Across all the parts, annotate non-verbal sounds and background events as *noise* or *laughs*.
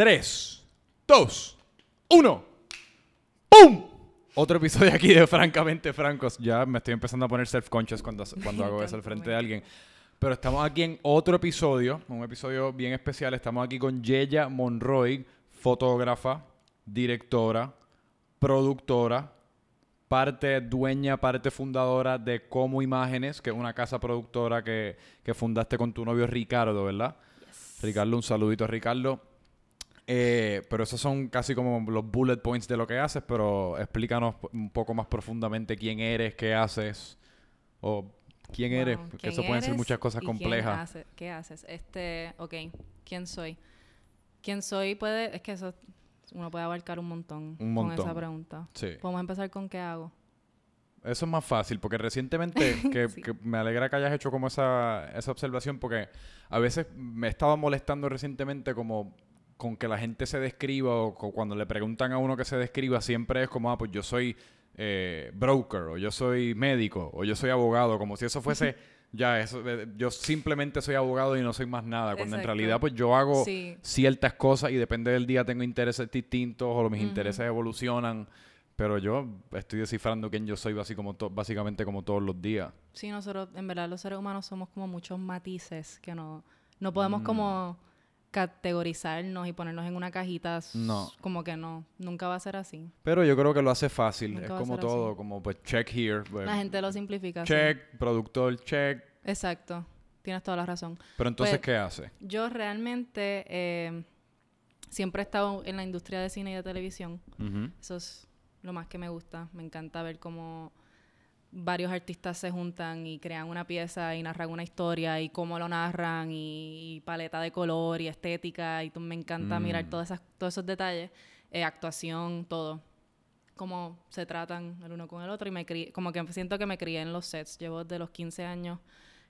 3, 2, 1. ¡Pum! Otro episodio aquí de Francamente Francos. Ya me estoy empezando a poner self-conscious cuando, *laughs* cuando hago eso al frente de alguien. Pero estamos aquí en otro episodio, un episodio bien especial. Estamos aquí con Yeya Monroy, fotógrafa, directora, productora, parte dueña, parte fundadora de Como Imágenes, que es una casa productora que, que fundaste con tu novio Ricardo, ¿verdad? Ricardo, un saludito a Ricardo. Eh, pero esos son casi como los bullet points de lo que haces, pero explícanos un poco más profundamente quién eres, qué haces, o quién Wow, eres, que ¿quién eso pueden ser muchas cosas complejas. hace- ¿Qué haces? Este, ok, ¿quién soy? ¿Quién soy puede, es que eso, uno puede abarcar un montón, Un con esa pregunta. Sí. Podemos empezar con qué hago. Eso es más fácil, porque recientemente, *laughs* que, Sí. que me alegra que hayas hecho como esa, esa observación, porque a veces me estaba molestando recientemente como con que la gente se describa o cuando le preguntan a uno que se describa, siempre es como, ah, pues yo soy eh, broker, o yo soy médico, o yo soy abogado, como si eso fuese, *laughs* ya, eso, eh, yo simplemente soy abogado y no soy más nada, cuando en realidad pues yo hago Sí, ciertas cosas y depende del día tengo intereses distintos o mis intereses evolucionan. Pero yo estoy descifrando quién yo soy así como básicamente como todos los días. sí, nosotros, en verdad, los seres humanos somos como muchos matices que no, no podemos Mm. como categorizarnos y ponernos en una cajita. No. Como que no, nunca va a ser así. Pero yo creo que lo hace fácil. Nunca es como todo, así. como pues check here. pues, La gente lo simplifica. check, productor, check. Exacto, tienes toda la razón. Pero entonces, Pues, ¿qué hace? Yo realmente eh, siempre he estado en la industria de cine y de televisión. Eso es lo más que me gusta. Me encanta ver cómo varios artistas se juntan y crean una pieza y narran una historia y cómo lo narran y, y paleta de color y estética y tú- me encanta mirar Mm. todas esas, todos esos detalles, eh, actuación, todo. Cómo se tratan el uno con el otro y me crié, como que siento que me crié en los sets. Llevo desde los 15 años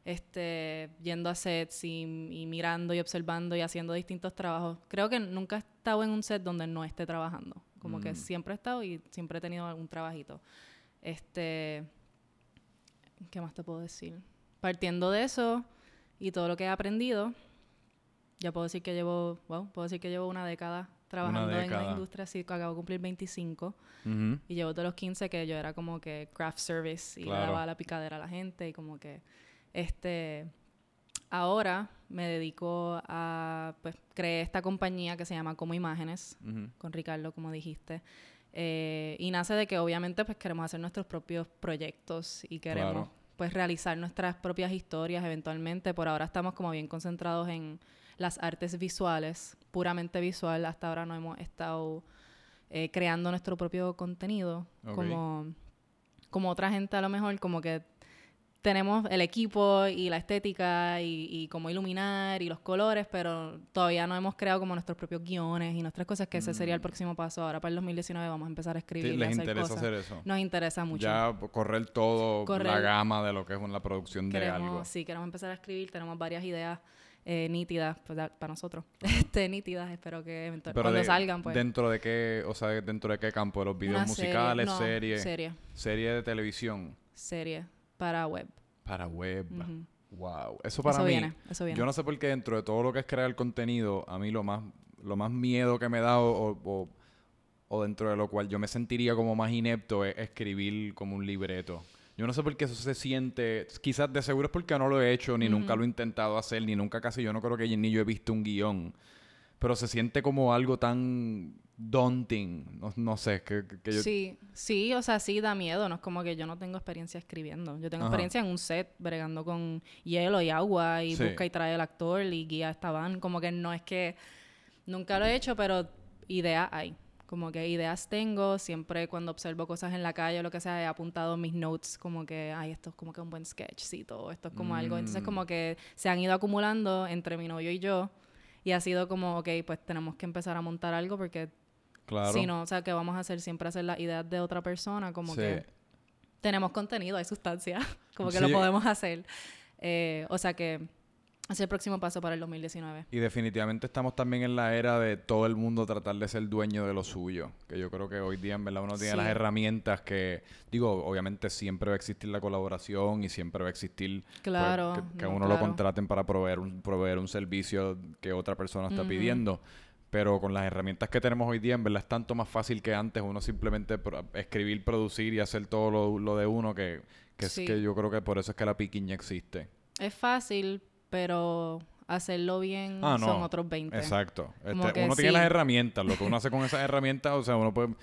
este, yendo a sets y, y mirando y observando y haciendo distintos trabajos. Creo que nunca he estado en un set donde no esté trabajando. Como que Mm. siempre he estado y siempre he tenido algún trabajito. Este, ¿qué más te puedo decir? Partiendo de eso y todo lo que he aprendido, ya puedo decir que llevo, wow, puedo decir que llevo una década trabajando en década. la industria, así que acabo de cumplir 25 Ujú. y llevo de los 15 que yo era como que craft service y le Claro. daba la picadera a la gente y como que este ahora me dedico a pues creé esta compañía que se llama Como Imágenes Ujú. con Ricardo como dijiste eh, y nace de que obviamente pues queremos hacer nuestros propios proyectos y queremos Claro. pues realizar nuestras propias historias eventualmente. Por ahora estamos como bien concentrados en las artes visuales puramente visual. Hasta ahora no hemos estado eh, creando nuestro propio contenido. Como como otra gente a lo mejor como que tenemos el equipo y la estética y, y cómo iluminar y los colores, pero todavía no hemos creado como nuestros propios guiones y nuestras cosas, que ese sería el Mm. próximo paso. Ahora para el 2019 vamos a empezar a Sí, escribir y les hacer interesa cosas. hacer eso. Nos interesa mucho. Ya correr todo la Correr. gama de lo que es una producción de algo. Sí, queremos empezar a escribir, tenemos varias ideas eh, nítidas pues, para nosotros. *laughs* este, nítidas, espero que cuando de- salgan, pues. dentro de qué, o sea, dentro de qué campo, los videos una serie- musicales, no, series, Serie, serie de televisión serie para web. para web. Wow, eso para eso mí. viene, eso viene. Yo no sé por qué dentro de todo lo que es crear contenido, a mí lo más, lo más miedo que me da o, o- o dentro de lo cual yo me sentiría como más inepto es escribir como un libreto. Yo no sé por qué eso se siente, quizás de seguro es porque no lo he hecho, ni nunca lo he intentado hacer, ni nunca casi yo no creo que ni yo he visto un guion. Pero se siente como algo tan daunting, no, no sé, que, que- yo... Sí, sí, o sea, sí da miedo, no es como que yo no tengo experiencia escribiendo. Yo tengo Ajá. experiencia en un set, bregando con hielo y agua y Sí. busca y trae el actor y guía esta van. Como que no es que nunca lo he hecho, pero ideas hay. Como que ideas tengo, siempre cuando observo cosas en la calle o lo que sea, he apuntado mis notes como que, ay, esto es como que un buen sketchcito, esto es como algo. Entonces Mm. como que se han ido acumulando entre mi novio y yo y ha sido como, ok, pues tenemos que empezar a montar algo porque Claro. si no, o sea, que vamos a hacer siempre hacer las ideas de otra persona, como Sí. que tenemos contenido, hay sustancia, *laughs* como que Sí. lo podemos hacer. Eh, o sea que es el próximo paso para el 2019. Y definitivamente estamos también en la era de todo el mundo tratar de ser dueño de lo suyo. Que yo creo que hoy día, en verdad, uno tiene Sí. las herramientas que, digo, obviamente siempre va a existir la colaboración y siempre va a existir pues, Claro. que, que no, uno lo claro. contraten para proveer un, proveer un servicio que otra persona está Ujú. pidiendo. Pero con las herramientas que tenemos hoy día, en verdad es tanto más fácil que antes uno simplemente pro- escribir, producir y hacer todo lo, lo de uno que, que, es Sí. que yo creo que por eso es que la piquiña existe. Es fácil, pero hacerlo bien Ah, no. son otros 20. Exacto. Este, uno tiene sí. las herramientas, lo que uno hace con esas herramientas, o sea, uno puede...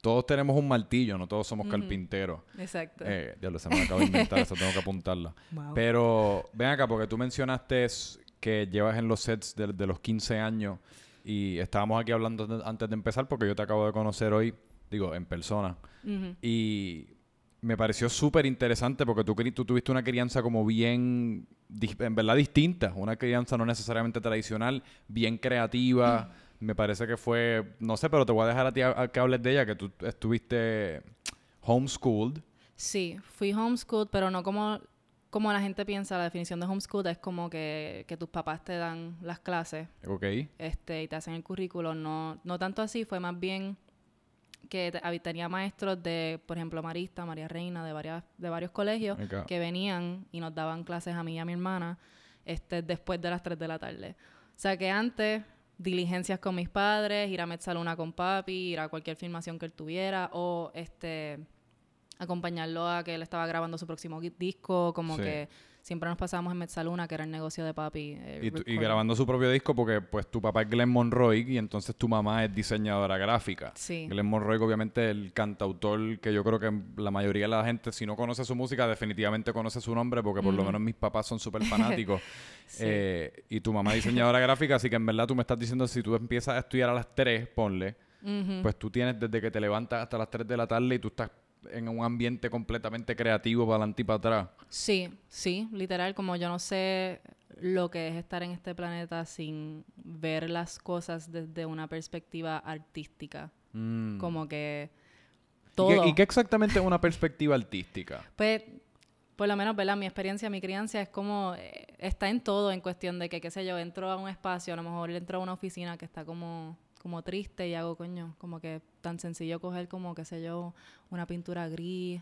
Todos tenemos un martillo, no todos somos carpinteros. Exacto. Eh, ya lo se me acaba de inventar, eso tengo que apuntarla. *laughs* Wow. Pero ven acá, porque tú mencionaste que llevas en los sets de, de los 15 años y estábamos aquí hablando antes de empezar porque yo te acabo de conocer hoy, digo, en persona. Y me pareció súper interesante porque tú, tuviste una crianza como bien, en verdad distinta, una crianza no necesariamente tradicional, bien creativa. Me parece que fue, no sé, pero te voy a dejar a ti a, a que hables de ella, que tú estuviste homeschooled. Sí, fui homeschooled, pero no como, como la gente piensa. La definición de homeschooled es como que, que tus papás te dan las clases ¿Ok? este, y te hacen el currículo. No, no tanto así, fue más bien que te- tenía maestros de, por ejemplo, Marista, María Reina, de, varias, de varios colegios que venían y nos daban clases a mí y a mi hermana este, después de las 3 de la tarde. O sea que antes, diligencias con mis padres, ir a Metzaluna con papi, ir a cualquier filmación que él tuviera o este acompañarlo a que él estaba grabando su próximo disco, como Sí. que siempre nos pasábamos en Metzaluna, que era el negocio de papi. eh, Y, tu- y grabando su propio disco porque pues tu papá es Glenn Monroy y entonces tu mamá es diseñadora gráfica. Sí. Glenn Monroy obviamente el cantautor que yo creo que la mayoría de la gente si no conoce su música definitivamente conoce su nombre porque por lo menos mis papás son *laughs* súper fanáticos. Sí. Eh, y tu mamá es diseñadora *laughs* gráfica así que en verdad tú me estás diciendo si tú empiezas a estudiar a las 3, ponle, pues tú tienes desde que te levantas hasta las 3 de la tarde y tú estás en un ambiente completamente creativo para adelante y para atrás. Sí, sí, literal, como yo no sé lo que es estar en este planeta sin ver las cosas desde una perspectiva artística. Mm. Como que ¿Y qué- todo. ¿Y qué exactamente es una perspectiva artística? *laughs* Pues, por lo menos, ¿verdad? Mi experiencia, mi crianza es como, eh, está en todo en cuestión de que, qué sé yo, entro a un espacio, a lo mejor entro a una oficina que está como, como triste y hago, coño, como que tan sencillo coger como, qué sé yo, una pintura gris,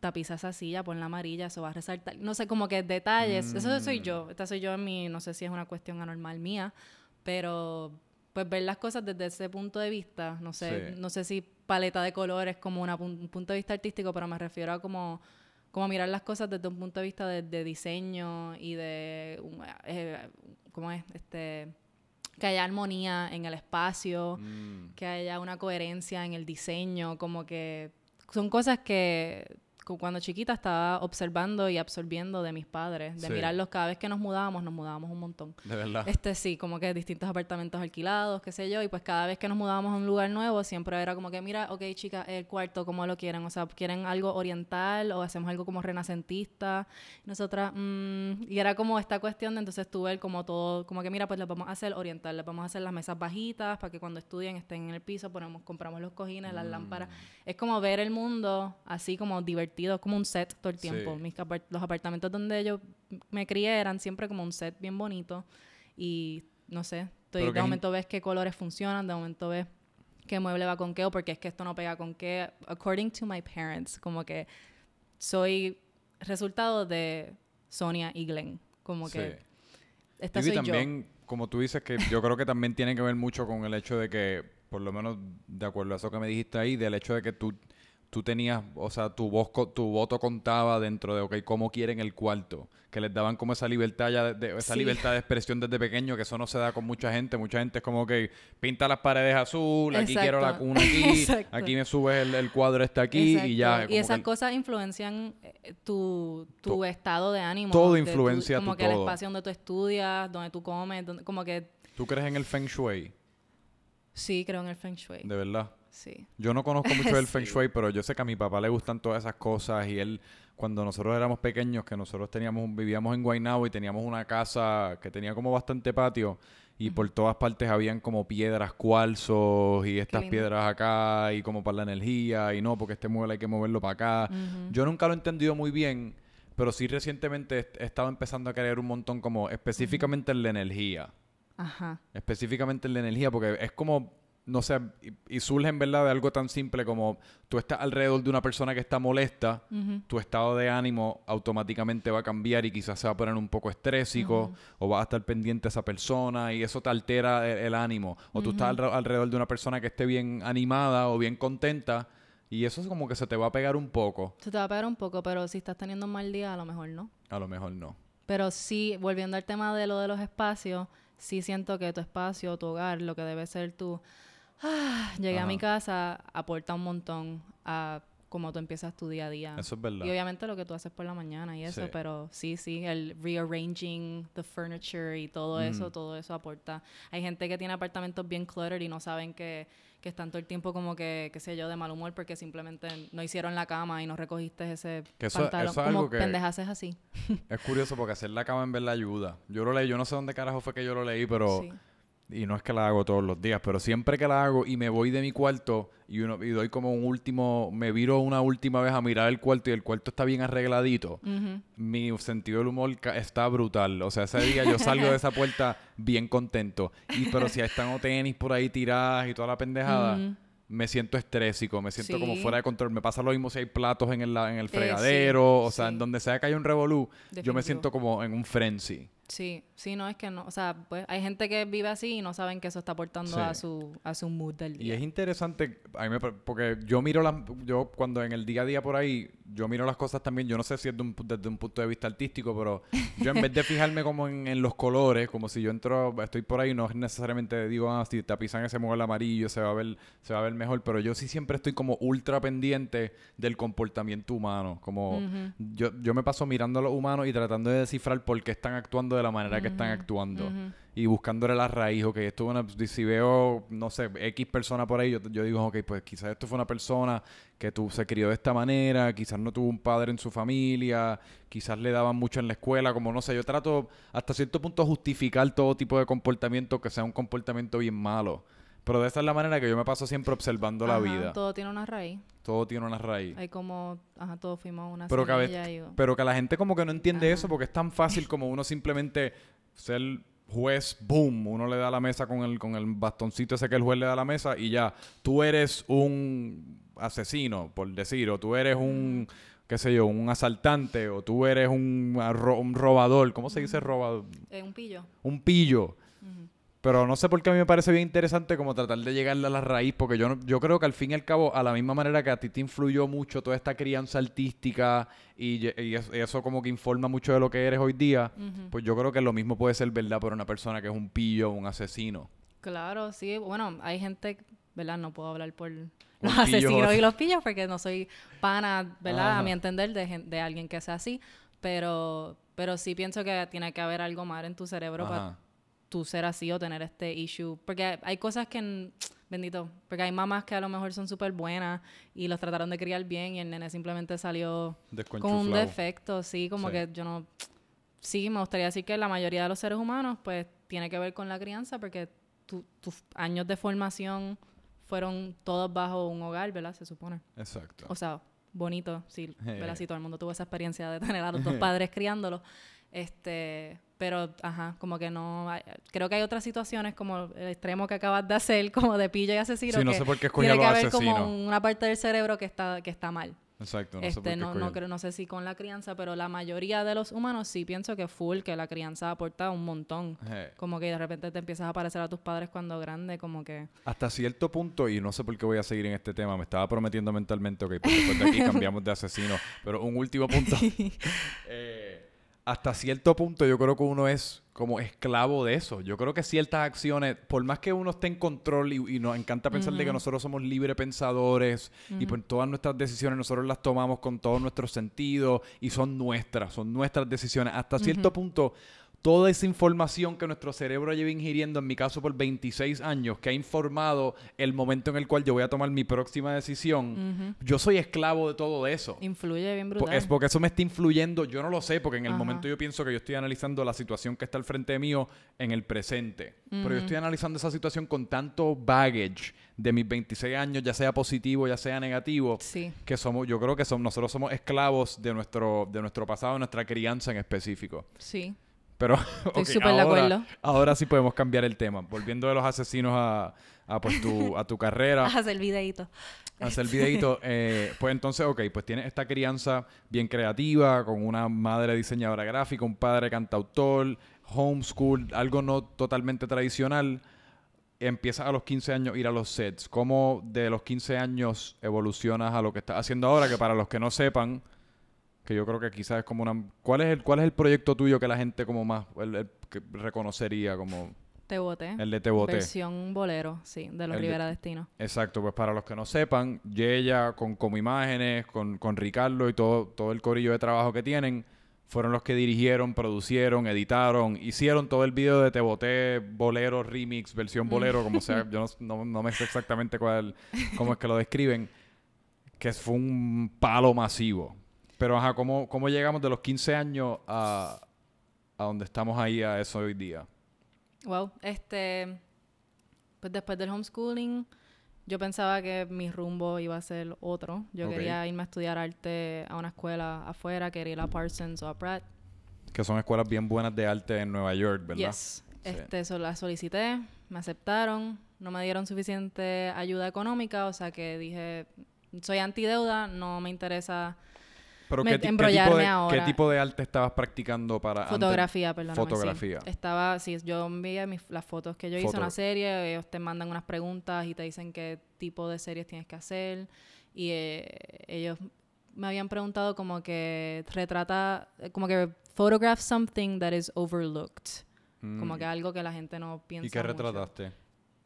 tapiza esa silla, ponla amarilla, eso va a resaltar, no sé, como que detalles, eso soy yo, esta soy yo en mi, no sé si es una cuestión anormal mía, pero pues ver las cosas desde ese punto de vista, no sé, Sí. no sé si paleta de colores como una un punto de vista artístico, pero me refiero a como, como mirar las cosas desde un punto de vista de, de diseño y de, eh, ¿cómo es? Este, que haya armonía en el espacio, Mm. que haya una coherencia en el diseño, como que son cosas que cuando chiquita estaba observando y absorbiendo de mis padres, de Sí. mirarlos cada vez que nos mudábamos, nos mudábamos un montón. De verdad. Este sí, como que distintos apartamentos alquilados, qué sé yo, y pues cada vez que nos mudábamos a un lugar nuevo, siempre era como que, mira, ok, chicas, el cuarto, ¿cómo lo quieren? O sea, ¿quieren algo oriental o hacemos algo como renacentista? Nosotras, mm, y era como esta cuestión de entonces tú ver como todo, como que, mira, pues les vamos a hacer oriental, les vamos a hacer las mesas bajitas para que cuando estudien estén en el piso, ponemos, compramos los cojines, las lámparas. Es como ver el mundo así como divertido, como un set todo el tiempo. Sí. Mis los apartamentos donde yo me crié eran siempre como un set bien bonito y no sé, estoy- de momento ves qué colores funcionan, de momento ves qué mueble va con qué o porque es que esto no pega con qué. According to my parents, como que soy resultado de Sonia y Glenn. Como que Sí. esta Y soy yo. también, como tú dices, que yo creo que también tiene que ver mucho con el hecho de que, por lo menos de acuerdo a eso que me dijiste ahí, del hecho de que tú, tú tenías, o sea, tu voz, tu voto contaba dentro de, ok, cómo quieren el cuarto, que les daban como esa libertad ya, de, de- esa Sí. libertad de expresión desde pequeño, que eso no se da con mucha gente, mucha gente es como que pinta las paredes azul, aquí quiero la cuna aquí, *laughs* aquí me subes el, el cuadro este aquí y ya. Y como esas que- cosas influencian eh, tu, tu To- estado de ánimo. todo de tu- influencia Como tu que el espacio donde tú estudias, donde tú comes, donde, como que ¿Tú crees en el Feng Shui? sí, creo en el Feng Shui. De verdad. Sí. Yo no conozco mucho del *laughs* Feng. Shui, pero yo sé que a mi papá le gustan todas esas cosas y él, cuando nosotros éramos pequeños, que nosotros teníamos, vivíamos en Guaynabo y teníamos una casa que tenía como bastante patio y por todas partes habían como piedras, cuarzos y estas piedras acá y como para la energía y no, porque este mueble hay que moverlo para acá. Yo nunca lo he entendido muy bien, pero sí recientemente he he estado empezando a creer un montón como específicamente en la energía Ajá. específicamente en la energía, porque es como, no sé, y, y surge en verdad de algo tan simple como tú estás alrededor de una persona que está molesta, tu estado de ánimo automáticamente va a cambiar y quizás se va a poner un poco estrésico o vas a estar pendiente a esa persona y eso te altera el, el ánimo. O tú estás alre- alrededor de una persona que esté bien animada o bien contenta y eso es como que se te va a pegar un poco. Se te va a pegar un poco, pero si estás teniendo un mal día, a lo mejor no. A lo mejor no. Pero sí, volviendo al tema de lo de los espacios, sí siento que tu espacio, tu hogar, lo que debe ser tu... Ah, llegué a mi casa, aporta un montón a cómo tú empiezas tu día a día. Eso es verdad. Y obviamente lo que tú haces por la mañana y eso, Sí. pero sí, sí, el rearranging the furniture y todo eso, todo eso aporta. Hay gente que tiene apartamentos bien cluttered y no saben que, que están todo el tiempo como que, qué sé yo, de mal humor porque simplemente no hicieron la cama y no recogiste ese Que eso- pantalón. eso es como algo que- pendejas es así. Es curioso porque hacer la cama en verdad ayuda. Yo lo leí, yo no sé dónde carajo fue que yo lo leí, pero... Sí. Y no es que la hago todos los días, pero siempre que la hago y me voy de mi cuarto y, uno, y doy como un último, me viro una última vez a mirar el cuarto y el cuarto está bien arregladito, mi sentido del humor está brutal. O sea, ese día yo salgo de esa puerta *laughs* bien contento. Y pero si están tenis por ahí tiradas y toda la pendejada, me siento estrésico, me siento como fuera de control. Me pasa lo mismo si hay platos en el, en el sí, fregadero, o sea, sí. en donde sea que haya un revolú, yo me siento como en un frenzy. Sí, sí, no es que no, o sea, pues hay gente que vive así y no saben que eso está aportando Sí. a su a su mood del Y día. es interesante, a mí me porque yo miro las, yo cuando en el día a día por ahí, yo miro las cosas también, yo no sé si es de un desde un punto de vista artístico, pero *laughs* yo en vez de fijarme como en, en los colores, como si yo entro, estoy por ahí, no es necesariamente digo, ah, si tapizan ese mueble amarillo, se va a ver, se va a ver mejor, pero yo sí siempre estoy como ultra pendiente del comportamiento humano, como yo, yo me paso mirando a los humanos y tratando de descifrar por qué están actuando de la manera que están actuando y buscándole la raíz, ok, esto es una, si veo, no sé, X persona por ahí, yo, yo digo, ok, pues quizás esto fue una persona que tú, se crió de esta manera, quizás no tuvo un padre en su familia, quizás le daban mucho en la escuela, como no sé, yo trato hasta cierto punto justificar todo tipo de comportamiento que sea un comportamiento bien malo. Pero de esa es la manera que yo me paso siempre observando la vida. Todo tiene una raíz. Todo tiene una raíz. Hay como, ajá, todos fuimos una Pero que, a veces- pero que la gente como que no entiende Ajá. eso porque es tan fácil como uno simplemente ser juez, boom, uno le da la mesa con el, con el bastoncito ese que el juez le da a la mesa y ya, tú eres un asesino, por decir, o tú eres un, qué sé yo, un asaltante, o tú eres un, un robador, ¿cómo se dice robador? Eh, un pillo. Un pillo. Pero no sé por qué a mí me parece bien interesante como tratar de llegarle a la raíz, porque yo, no- yo creo que al fin y al cabo, a la misma manera que a ti te influyó mucho toda esta crianza artística y, eso como que informa mucho de lo que eres hoy día, pues yo creo que lo mismo puede ser verdad por una persona que es un pillo, un asesino. Claro, sí. Bueno, hay gente, ¿verdad? No puedo hablar por los pillos. asesinos y *laughs* los pillos porque no soy pana, ¿verdad? Ajá. A mi entender, de, de alguien que sea así. Pero, pero sí pienso que tiene que haber algo mal en tu cerebro para. Tú ser así o tener este issue. Porque hay cosas que, bendito, porque hay mamás que a lo mejor son súper buenas y los trataron de criar bien y el nene simplemente salió con un defecto, sí, como Sí. que yo no... Sí, me gustaría decir que la mayoría de los seres humanos, pues, tiene que ver con la crianza porque tu- tus años de formación fueron todos bajo un hogar, ¿verdad? Se supone. Exacto. O sea, bonito, sí, ¿verdad? *laughs* Si todo el mundo tuvo esa experiencia de tener a los dos *laughs* padres criándolos. Este, pero, ajá, como que no... hay- creo que hay otras situaciones como el extremo que acabas de hacer, *laughs* como de pillo y asesino, Sí, no sé por qué tiene que haber como una parte del cerebro que está, que está mal. Exacto. No sé por este, qué no, no, creo, no sé si con la crianza, pero la mayoría de los humanos sí pienso que full, que la crianza aporta un montón. Eh, Como que de repente te empiezas a parecer a tus padres cuando grande, como que... Hasta cierto punto, y no sé por qué voy a seguir en este tema, me estaba prometiendo mentalmente, ok, pues después de aquí *laughs* cambiamos de asesino, pero un último punto. *laughs* Eh, hasta cierto punto yo creo que uno es como esclavo de eso. Yo creo que ciertas acciones, por más que uno esté en control y, y nos encanta pensar de que nosotros somos libre pensadores y pues todas nuestras decisiones nosotros las tomamos con todos nuestros sentidos y son nuestras, son nuestras decisiones. Hasta cierto punto, toda esa información que nuestro cerebro lleva ingiriendo, en mi caso por 26 años, que ha informado el momento en el cual yo voy a tomar mi próxima decisión, yo soy esclavo de todo eso. Influye bien brutal. Es porque eso me está influyendo, yo no lo sé, porque en el Ajá. momento yo pienso que yo estoy analizando la situación que está al frente mío en el presente. Pero yo estoy analizando esa situación con tanto baggage de mis 26 años, ya sea positivo, ya sea negativo, Sí. que somos, yo creo que somos, nosotros somos esclavos de nuestro, de nuestro pasado, de nuestra crianza en específico. Sí. Pero Estoy ok, súper de ahora- acuerdo. Ahora sí podemos cambiar el tema. Volviendo de los asesinos a, a, pues, tu, a tu carrera. *laughs* A hacer videíto. a hacer videíto. eh, pues entonces, ok, pues tienes esta crianza bien creativa, con una madre diseñadora gráfica, un padre cantautor, homeschool, algo no totalmente tradicional. Empiezas a los 15 años a ir a los sets. ¿Cómo de los 15 años evolucionas a lo que estás haciendo ahora? Que para los que no sepan, que yo creo que quizás es como una... ¿Cuál es el, cuál es el proyecto tuyo que la gente como más el- el que reconocería como Te boté. el de Te Boté? Versión bolero, sí, de los El de- Rivera Destino. Exacto, pues para los que no sepan, Yeya con como imágenes, con, con Ricardo y todo, todo el corillo de trabajo que tienen, fueron los que dirigieron, producieron, editaron, hicieron todo el video de Te Boté, bolero, remix, versión bolero, como sea, *laughs* yo no, no- no me sé exactamente cuál, cómo es que lo describen, que fue un palo masivo. Pero ajá, ¿cómo, cómo llegamos de los 15 años a, a donde estamos ahí a eso hoy día? Wow, este, pues después del homeschooling, yo pensaba que mi rumbo iba a ser otro. Yo quería irme a estudiar arte a una escuela afuera, quería ir a Parsons o a Pratt. Que son escuelas bien buenas de arte en Nueva York, ¿verdad? Yes. Sí. Este, so, la solicité, me aceptaron, no me dieron suficiente ayuda económica, o sea que dije, soy antideuda, no me interesa Pero me- ¿qué, ti- qué tipo embrollarme de, ahora. ¿qué tipo de arte estabas practicando para? Fotografía, perdón. Fotografía. Estaba, sí, yo envié mis, las fotos que yo hice, Foto- una serie, ellos te mandan unas preguntas y te dicen qué tipo de series tienes que hacer. Y eh, ellos me habían preguntado como que retrata, como que photograph something that is overlooked. Mm, Como que algo que la gente no piensa ¿Y qué mucho. retrataste?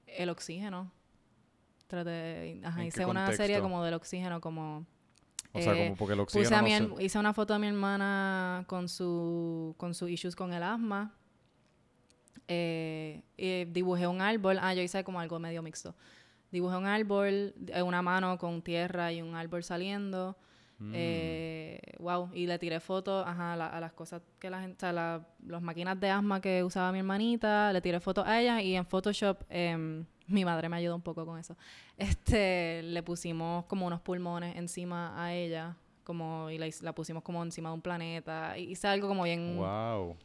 El oxígeno. Traté, ajá, ¿En qué hice una serie como del oxígeno, como O sea, eh, como porque el oxígeno Puse a no mi se- hice una foto de mi hermana con su con sus issues con el asma. Eh, y dibujé un árbol. Ah, yo hice como algo medio mixto. Dibujé un árbol, eh, una mano con tierra y un árbol saliendo. Mm. Eh, wow, y le tiré fotos ajá, la- a las cosas que la gente, o sea, la- las máquinas de asma que usaba mi hermanita, le tiré fotos a ella y en Photoshop em, mi madre me ayudó un poco con eso. Este, le pusimos como unos pulmones encima a ella, como y la, pusimos como encima de un planeta. y Hice algo como bien Wow.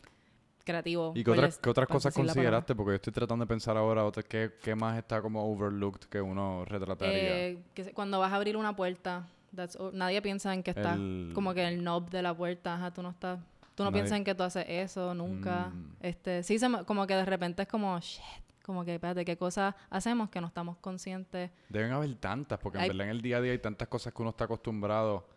creativo. ¿Y qué, des- qué otras cosas consideraste? Porque yo estoy tratando de pensar ahora otra, ¿qué, qué más está como overlooked que uno retrataría? Eh, que cuando vas a abrir una puerta, that's nadie piensa en que está El- como que el knob de la puerta, ajá, tú no estás, tú no Nadie- piensas en que tú haces eso nunca. Mm. Este, sí, se me- como que de repente es como, shit, como que, espérate, ¿qué cosas hacemos que no estamos conscientes? Deben haber tantas, porque en Hay- verdad en el día a día hay tantas cosas que uno está acostumbrado.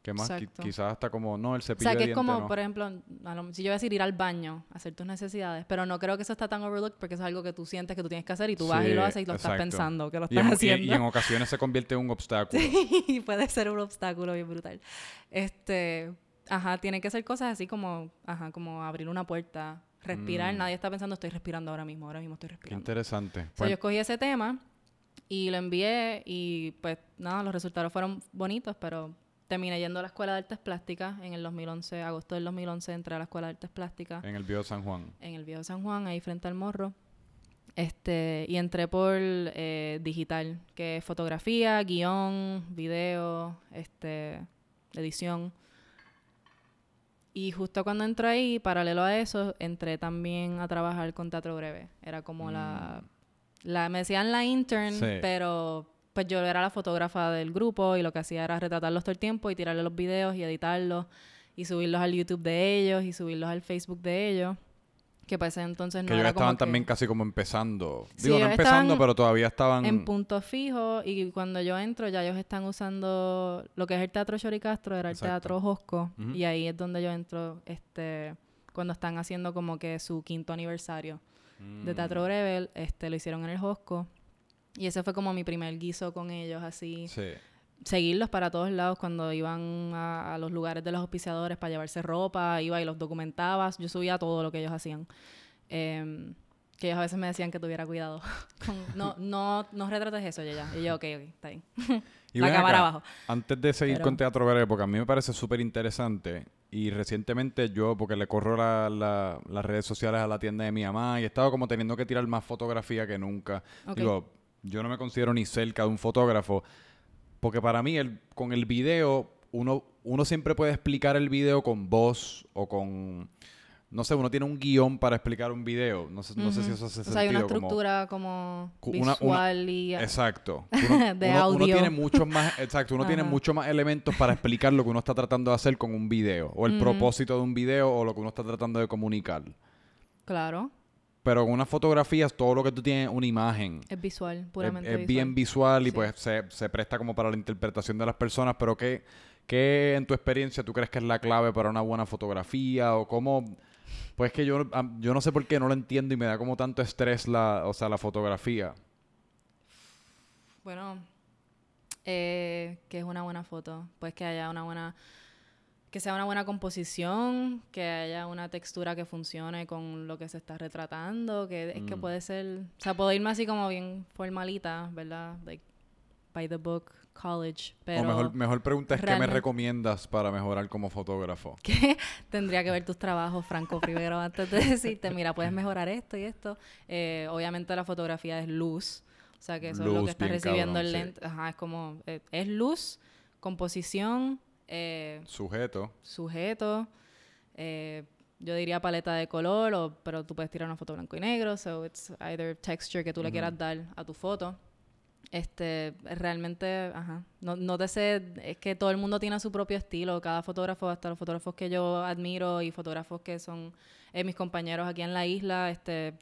Que más, qui- quizás hasta como, no, el O cepillo sea, de que es diente como, no. por ejemplo, lo- si yo voy a decir ir al baño, hacer tus necesidades, pero no creo que eso está tan overlooked porque eso es algo que tú sientes que tú tienes que hacer y tú vas y Sí, lo haces y lo exacto. estás pensando que lo y, estás en, y- haciendo. y en ocasiones se convierte en un *laughs* obstáculo. y puede ser un obstáculo bien brutal. Este, ajá, tienen que ser cosas así como, ajá, como abrir una puerta, respirar. Mm. Nadie está pensando, estoy respirando ahora mismo, ahora mismo estoy Qué respirando. interesante. So, Pues, yo escogí ese tema y lo envié y pues nada, los resultados fueron bonitos, pero terminé yendo a la Escuela de Artes Plásticas en el 2011, agosto del 2011 entré a la Escuela de Artes Plásticas en el Bio San Juan. en el Viejo San Juan, ahí frente al morro. Este, y entré por eh, digital, que es fotografía, guion, video, este, edición. Y justo cuando entré ahí, paralelo a eso, entré también a trabajar con Teatro Breve. Era como la, la... Me decían la intern, Sí. pero pues yo era la fotógrafa del grupo y lo que hacía era retratarlos todo el tiempo y tirarle los videos y editarlos y subirlos al YouTube de ellos y subirlos al Facebook de ellos. Que para ese entonces no que ellos era estaban como que también casi como empezando. Sí, Digo, no ellos empezando, estaban pero todavía estaban... en punto fijo y cuando yo entro ya ellos están usando lo que es el Teatro Choricastro, era el Exacto. Teatro Josco y ahí es donde yo entro este cuando están haciendo como que su quinto aniversario de Mm. Teatro Breve, este lo hicieron en el Josco y ese fue como mi primer guiso con ellos así Sí. Seguirlos para todos lados cuando iban a, a los lugares de los auspiciadores para llevarse ropa, iba y los documentaba, yo subía todo lo que ellos hacían. Em, que ellos a veces me decían que tuviera cuidado. *laughs* no, no, no retrates eso, ya, ya. Y yo, ok, ok, está bien. *laughs* Y La cámara acá, abajo. Antes de seguir Pero- con Teatro Breve, porque a mí me parece súper interesante, y recientemente yo, porque le corro la- la- las redes sociales a la tienda de mi mamá, y he estado como teniendo que tirar más fotografía que nunca. Ok. Digo, yo no me considero ni cerca de un fotógrafo, porque para mí el, con el video, uno, uno siempre puede explicar el video con voz o con no sé, uno tiene un guion para explicar un video. No sé, no sé si eso hace O sea, hay una sentido, como- estructura como, una- visual una- y... Exacto. *laughs* Uno, de uno- uno audio. tiene muchos más, exacto, uno tiene muchos más elementos para explicar lo que uno está tratando de hacer con un video, o el propósito de un video, o lo que uno está tratando de comunicar. Claro, Pero con una fotografía es todo lo que tú tienes una imagen. es visual, Es, puramente es visual. bien visual y Sí. pues se, se presta como para la interpretación de las personas, pero ¿qué, ¿qué en tu experiencia tú crees que es la clave para una buena fotografía? O cómo... Pues que yo, yo no sé por qué no lo entiendo y me da como tanto estrés la, o sea, la fotografía. Bueno, eh, que es una buena foto. Pues que haya una buena. Que sea una buena composición, que haya una textura que funcione con lo que se está retratando, que es que Mm. puede ser, o sea, puedo irme así como bien formalita, ¿verdad? Like, by the book, college, pero o mejor, mejor pregunta es, ¿qué me recomiendas para mejorar como fotógrafo? *laughs* que tendría que ver tus trabajos, Franco, primero, *laughs* antes de decirte, mira, puedes mejorar esto y esto. Eh, obviamente la fotografía es luz, o sea que eso es lo Luz, que está bien recibiendo cabrón, el sí. lente. Ajá, es como, eh, es luz, composición, eh, Sujeto. sujeto, eh, yo diría paleta de color, o, pero tú puedes tirar una foto blanco y negro, so it's either texture que tú le quieras dar a tu foto. Este, realmente, ajá, no, no te sé, es que todo el mundo tiene su propio estilo, cada fotógrafo, hasta los fotógrafos que yo admiro y fotógrafos que son eh, mis compañeros aquí en la isla, este, todo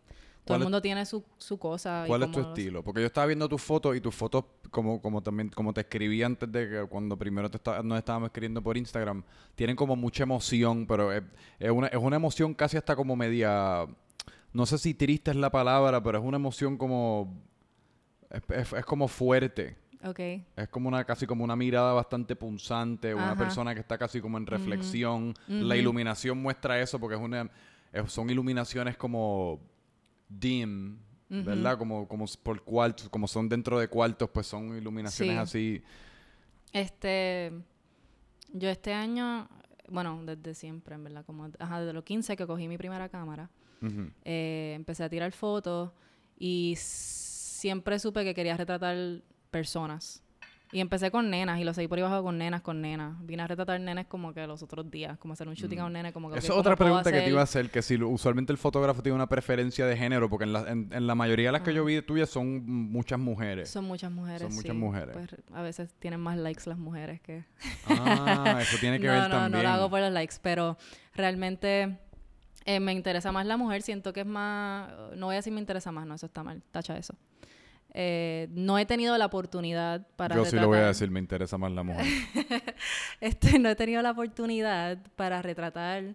¿Cuál el es- mundo tiene su, su cosa. y ¿Cuál es tu estilo? Porque yo estaba viendo tus fotos y tus fotos, como, como también como te escribí antes de que cuando primero te estaba, nos estábamos escribiendo por Instagram, tienen como mucha emoción, pero es, es una, es una emoción casi hasta como media, no sé si triste es la palabra, pero es una emoción como, es, es- es como fuerte. Ok, Es como una, casi como una mirada bastante punzante, una persona que está casi como en reflexión. La iluminación muestra eso porque es una, son iluminaciones como dim, ¿verdad? Como, como por cuartos, como son dentro de cuartos, pues son iluminaciones Sí. así. Este, yo este año, bueno, desde siempre, en verdad, como ajá, desde los 15 que cogí mi primera cámara, eh, empecé a tirar fotos y siempre supe que quería retratar personas. Y empecé con nenas y lo seguí por ahí abajo con nenas, con nenas. Vine a retratar nenes como que los otros días, como hacer un shooting a un nene, como que... Mm. Esa es otra ¿cómo puedo pregunta que te iba a hacer, que si usualmente el fotógrafo tiene una preferencia de género, porque en la, en, en la mayoría de las que yo vi tuyas son muchas mujeres. Son muchas mujeres, Son muchas sí. mujeres. Pues a veces tienen más likes las mujeres que... Ah, eso tiene *laughs* que no, ver no, también. no lo hago por los likes, pero realmente eh, me interesa más la mujer. Siento que es más. No voy a decir me interesa más, no, eso está mal. Tacha eso. Eh, no he tenido la oportunidad para. Yo sí lo voy a decir, me interesa más la mujer. *laughs* Este, no he tenido la oportunidad para retratar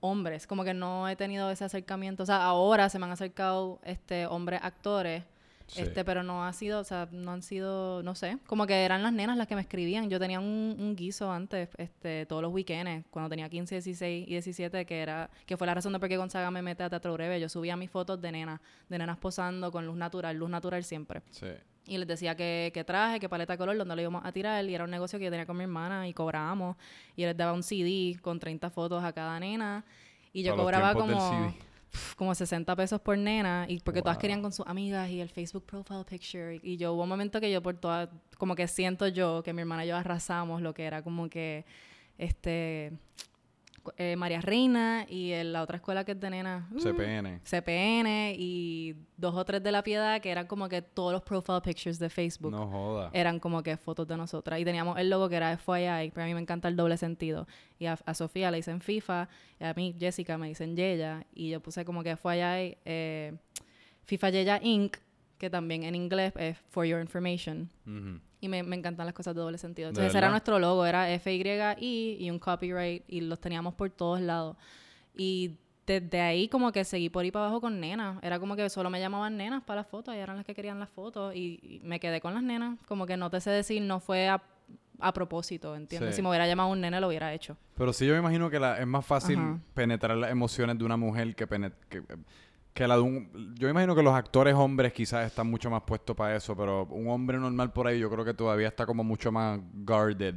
hombres. Como que no he tenido ese acercamiento. O sea, ahora se me han acercado este, hombres actores. Sí. Este, pero no ha sido, o sea, no han sido, no sé, como que eran las nenas las que me escribían. Yo tenía un, un guiso antes, este, todos los weekends, cuando tenía 15, 16 y 17, que era, que fue la razón de por qué Gonzaga me mete a Teatro Breve. Yo subía mis fotos de nenas, de nenas posando con luz natural, luz natural siempre. Sí. Y les decía que, que traje, que paleta de color, donde lo íbamos a tirar. Y era un negocio que yo tenía con mi hermana y cobrábamos. Y les daba un CD con 30 fotos a cada nena. Y yo Para cobraba del como, CD. Pf, como 60 pesos por nena. Y porque todas querían con sus amigas y el Facebook profile picture. Y, y yo hubo un momento que yo por todas, como que siento yo que mi hermana y yo arrasamos lo que era como que, este, eh, María Reina y en la otra escuela que es de nena. uh, CPN. CPN y dos o tres de la piedad que eran como que todos los profile pictures de Facebook No joda. eran como que fotos de nosotras y teníamos el logo que era FYI pero a mí me encanta el doble sentido y a, a Sofía le dicen FIFA y a mí Jessica me dicen Yeya y yo puse como que FYI eh, FIFA Yeya Inc que también en inglés es For Your Information. Y me, me encantan las cosas de doble sentido. ¿De Entonces ese era nuestro logo, era FYI y un copyright y los teníamos por todos lados. Y desde ahí como que seguí por ahí para abajo con nenas. Era como que solo me llamaban nenas para las fotos y eran las que querían las fotos y, y me quedé con las nenas. Como que no te sé decir, no fue a, a propósito, ¿entiendes? Sí. Si me hubiera llamado un nene lo hubiera hecho. Pero sí yo me imagino que la, es más fácil Ajá. penetrar las emociones de una mujer que, que, que la de un... Yo imagino que los actores hombres quizás están mucho más puestos para eso, pero un hombre normal por ahí yo creo que todavía está como mucho más guarded.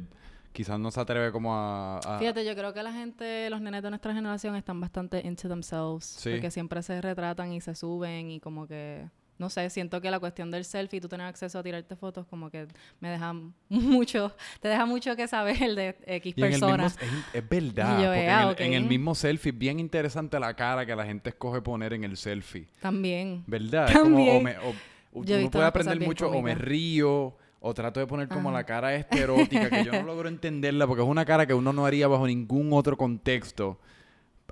Quizás no se atreve como a... a- Fíjate, yo creo que la gente, los nenes de nuestra generación están bastante into themselves. Sí. Porque siempre se retratan y se suben y como que no sé, siento que la cuestión del selfie, tú tener acceso a tirarte fotos, como que me deja *laughs* mucho, te deja mucho que saber de X personas. es, es verdad. Yo, porque eh, en, el, en el mismo selfie, bien interesante la cara que la gente escoge poner en el selfie. También. ¿Verdad? Es como, o También. me, o- uno puede aprender mucho, o me río, o trato de poner como Ajá. la cara esta erótica, que yo no *laughs* logro entenderla, porque es una cara que uno no haría bajo ningún otro contexto.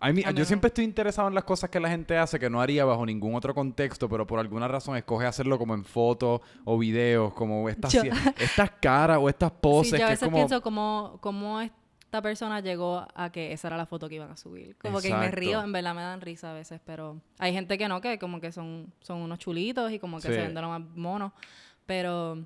A mí- A mí yo siempre estoy interesado en las cosas que la gente hace que no haría bajo ningún otro contexto, pero por alguna razón escoge hacerlo como en fotos o videos, como estas, Yo- estas caras o estas poses sí, yo a que es veces como... pienso cómo, cómo esta persona llegó a que esa era la foto que iban a subir. Como que me Exacto. río, en verdad me dan risa a veces, pero hay gente que no, que como que son, son unos chulitos y como que Sí. se ven de lo más monos. Pero,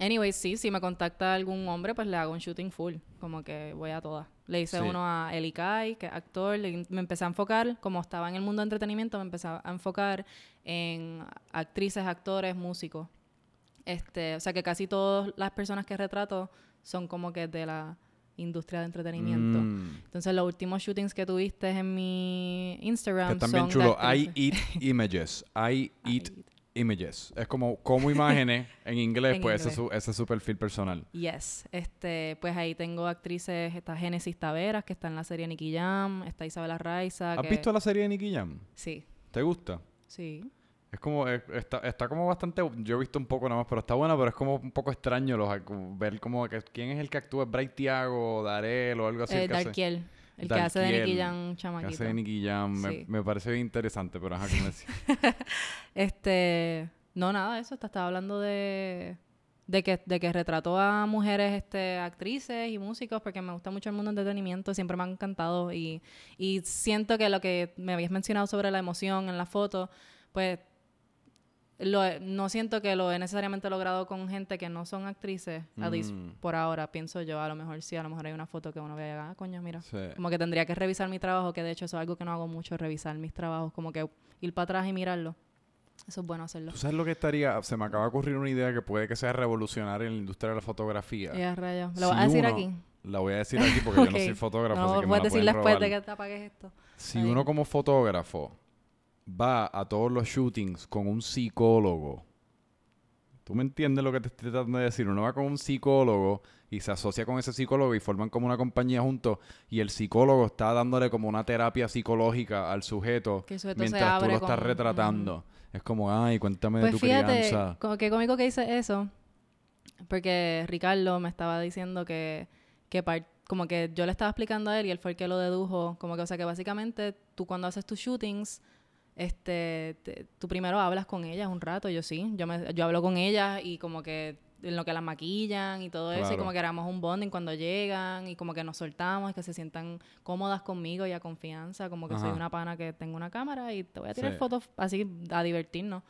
anyway, sí, si me contacta algún hombre, pues le hago un shooting full. Como que voy a todas. Le hice Sí. uno a Eli Kai, que es actor. le- me empecé a enfocar, como estaba en el mundo de entretenimiento, me empecé a enfocar en actrices, actores, músicos. Este, o sea que casi todas las personas que retrato son como que de la industria de entretenimiento. Mm, Entonces los últimos shootings que tuviste en mi Instagram que son de chulos. I eat *laughs* images. I I eat images. Es como como imágenes *laughs* en inglés, En pues ese es, su, ese es su perfil personal. Yes, este, pues ahí tengo actrices, está Genesis Taveras, que está en la serie Nicky Jam, está Isabela Raiza, ¿Has que... visto la serie de Nicky Jam? Sí, ¿Te gusta? sí. Es como, es- está, está como bastante, yo he visto un poco nada más, pero está buena, pero es como un poco extraño los, ver como que quién es el que actúa, Bright Tiago, Darel o algo así. Eh, el que hace- Darkiel, el que hace de Nicky Jam que chamaquito. hace de Nicky Jam, me, Sí. me parece bien interesante, pero ajá, decía. *laughs* Este, no, nada de eso, te estaba hablando de, de que, de que retrató a mujeres, este, actrices y músicos, porque me gusta mucho el mundo del entretenimiento, siempre me ha encantado y, y siento que lo que me habías mencionado sobre la emoción en la foto, pues lo no siento que lo he necesariamente logrado con gente que no son actrices, at least Mm. por ahora, pienso yo, a lo mejor sí, a lo mejor hay una foto que uno vea ah, coño, mira. Sí. Como que tendría que revisar mi trabajo, que de hecho eso es algo que no hago mucho, revisar mis trabajos, como que ir para atrás y mirarlo. Eso es bueno hacerlo. ¿Tú sabes lo que estaría? Se me acaba de ocurrir una idea que puede que sea revolucionaria en la industria de la fotografía. Ya, rayo. Si Lo voy a decir uno- aquí. La voy a decir aquí porque yo no *laughs* soy fotógrafo, No así que me puedes la decir pueden después robar. de que te apagues esto. Si uno como fotógrafo va a todos los shootings con un psicólogo, ¿tú me entiendes lo que te estoy tratando de decir? Uno va con un psicólogo y se asocia con ese psicólogo y forman como una compañía juntos y el psicólogo está dándole como una terapia psicológica al sujeto sujeto mientras tú lo estás con- retratando. Es como, ay, cuéntame de Pues tu fíjate, crianza. como que cómico que dice eso, porque Ricardo me estaba diciendo que, que como que yo le estaba explicando a él y él fue el que lo dedujo, como que, o sea, que básicamente tú cuando haces tus shootings, este, te- tú primero hablas con ellas un rato, yo sí, yo, me, yo hablo con ellas y como que en lo que las maquillan y todo eso, y como que éramos un bonding cuando llegan y como que nos soltamos y que se sientan cómodas conmigo y a confianza, como que soy una pana que tengo una cámara y te voy a tirar Sí. fotos así a divertirnos.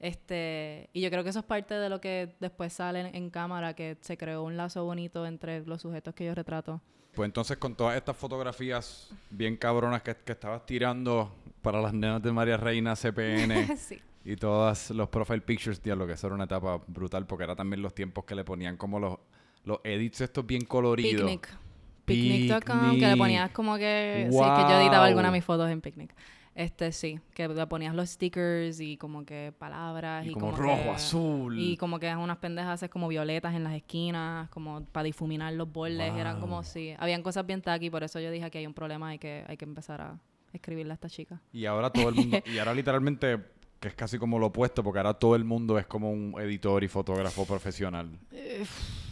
Este, y yo creo que eso es parte de lo que después sale en, en cámara, que se creó un lazo bonito entre los sujetos que yo retrato. Pues entonces con todas estas fotografías bien cabronas que, que estabas tirando para las nenas de María Reina CPN *laughs* sí. y todos los profile pictures, tío, lo que eso era una etapa brutal porque era también los tiempos que le ponían como los, los edits estos bien coloridos. Picnic. Picnic.com, que le Picnic. ponías como que... Sí, que yo editaba Wow. algunas de mis fotos en Picnic. Este, sí, que le ponías los stickers y como que palabras y, Y como, que- rojo, azul. Y como que unas pendejas haces como violetas en las esquinas, como para difuminar los bordes. Eran como, Wow. sí, habían cosas bien tacky, por eso yo dije que hay un problema, hay que, hay que empezar a escribirle a esta chica. Y ahora todo el mundo, *laughs* y ahora literalmente, que es casi como lo opuesto, porque ahora todo el mundo es como un editor y fotógrafo profesional.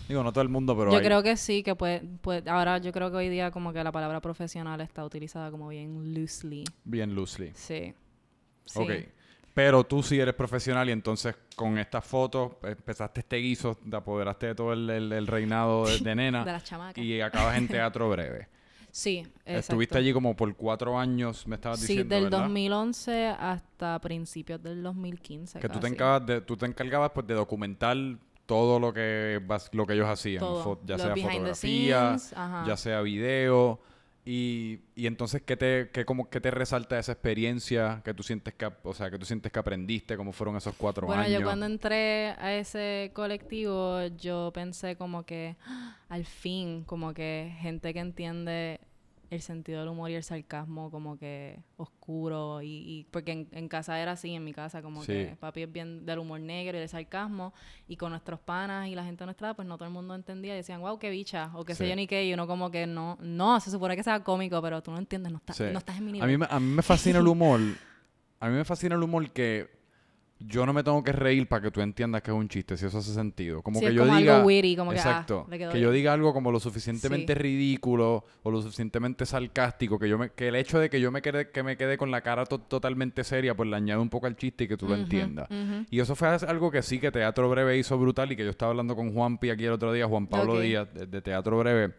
Digo, no todo el mundo, pero yo hay- creo que sí, que puede, puede, ahora yo creo que hoy día como que la palabra profesional está utilizada como bien loosely. bien loosely. Sí. sí. Ok. Pero tú sí eres profesional y entonces con estas fotos empezaste este guiso, te apoderaste de todo el, el- el reinado de, de *laughs* nena De las chamacas. y acabas en teatro breve. *laughs* Sí, exacto. Estuviste allí como por cuatro años, me estabas Sí, diciendo, del ¿verdad? 2011 hasta principios del 2015 Que tú te, casi. encargabas de, tú te encargabas pues de documentar todo lo que lo que ellos hacían, Todo. ya Los sea fotografía, scenes, ya sea video. Y, y entonces, ¿qué te, qué, como, ¿qué te resalta esa experiencia que tú sientes que, o sea, que tú sientes que aprendiste? ¿Cómo fueron esos cuatro Bueno, años? yo cuando entré a ese colectivo, yo pensé como que "Ah, al fin, como que gente que entiende el sentido del humor y el sarcasmo como que oscuro y, y porque en, en casa era así, en mi casa como Sí. que papi es bien del humor negro y del sarcasmo y con nuestros panas y la gente nuestra pues no todo el mundo entendía y decían wow qué bicha o qué sé Sí. yo ni qué y uno como que no, no, se supone que sea cómico pero tú no entiendes, no, estás Sí. no estás en mi A mí, a mí me fascina el *laughs* humor. A mí me fascina el humor que yo no me tengo que reír para que tú entiendas que es un chiste, si eso hace sentido. Como Sí, que es yo como diga. algo witty, como que, ah, exacto. quedó que yo diga algo como lo suficientemente Sí. ridículo o lo suficientemente sarcástico, que yo me, que el hecho de que yo me quede, que me quede con la cara to- totalmente seria, pues le añade un poco al chiste y que tú lo entiendas. Y eso fue algo que sí que Teatro Breve hizo brutal y que yo estaba hablando con Juanpi aquí el otro día, Juan Pablo. Díaz, de, de Teatro Breve.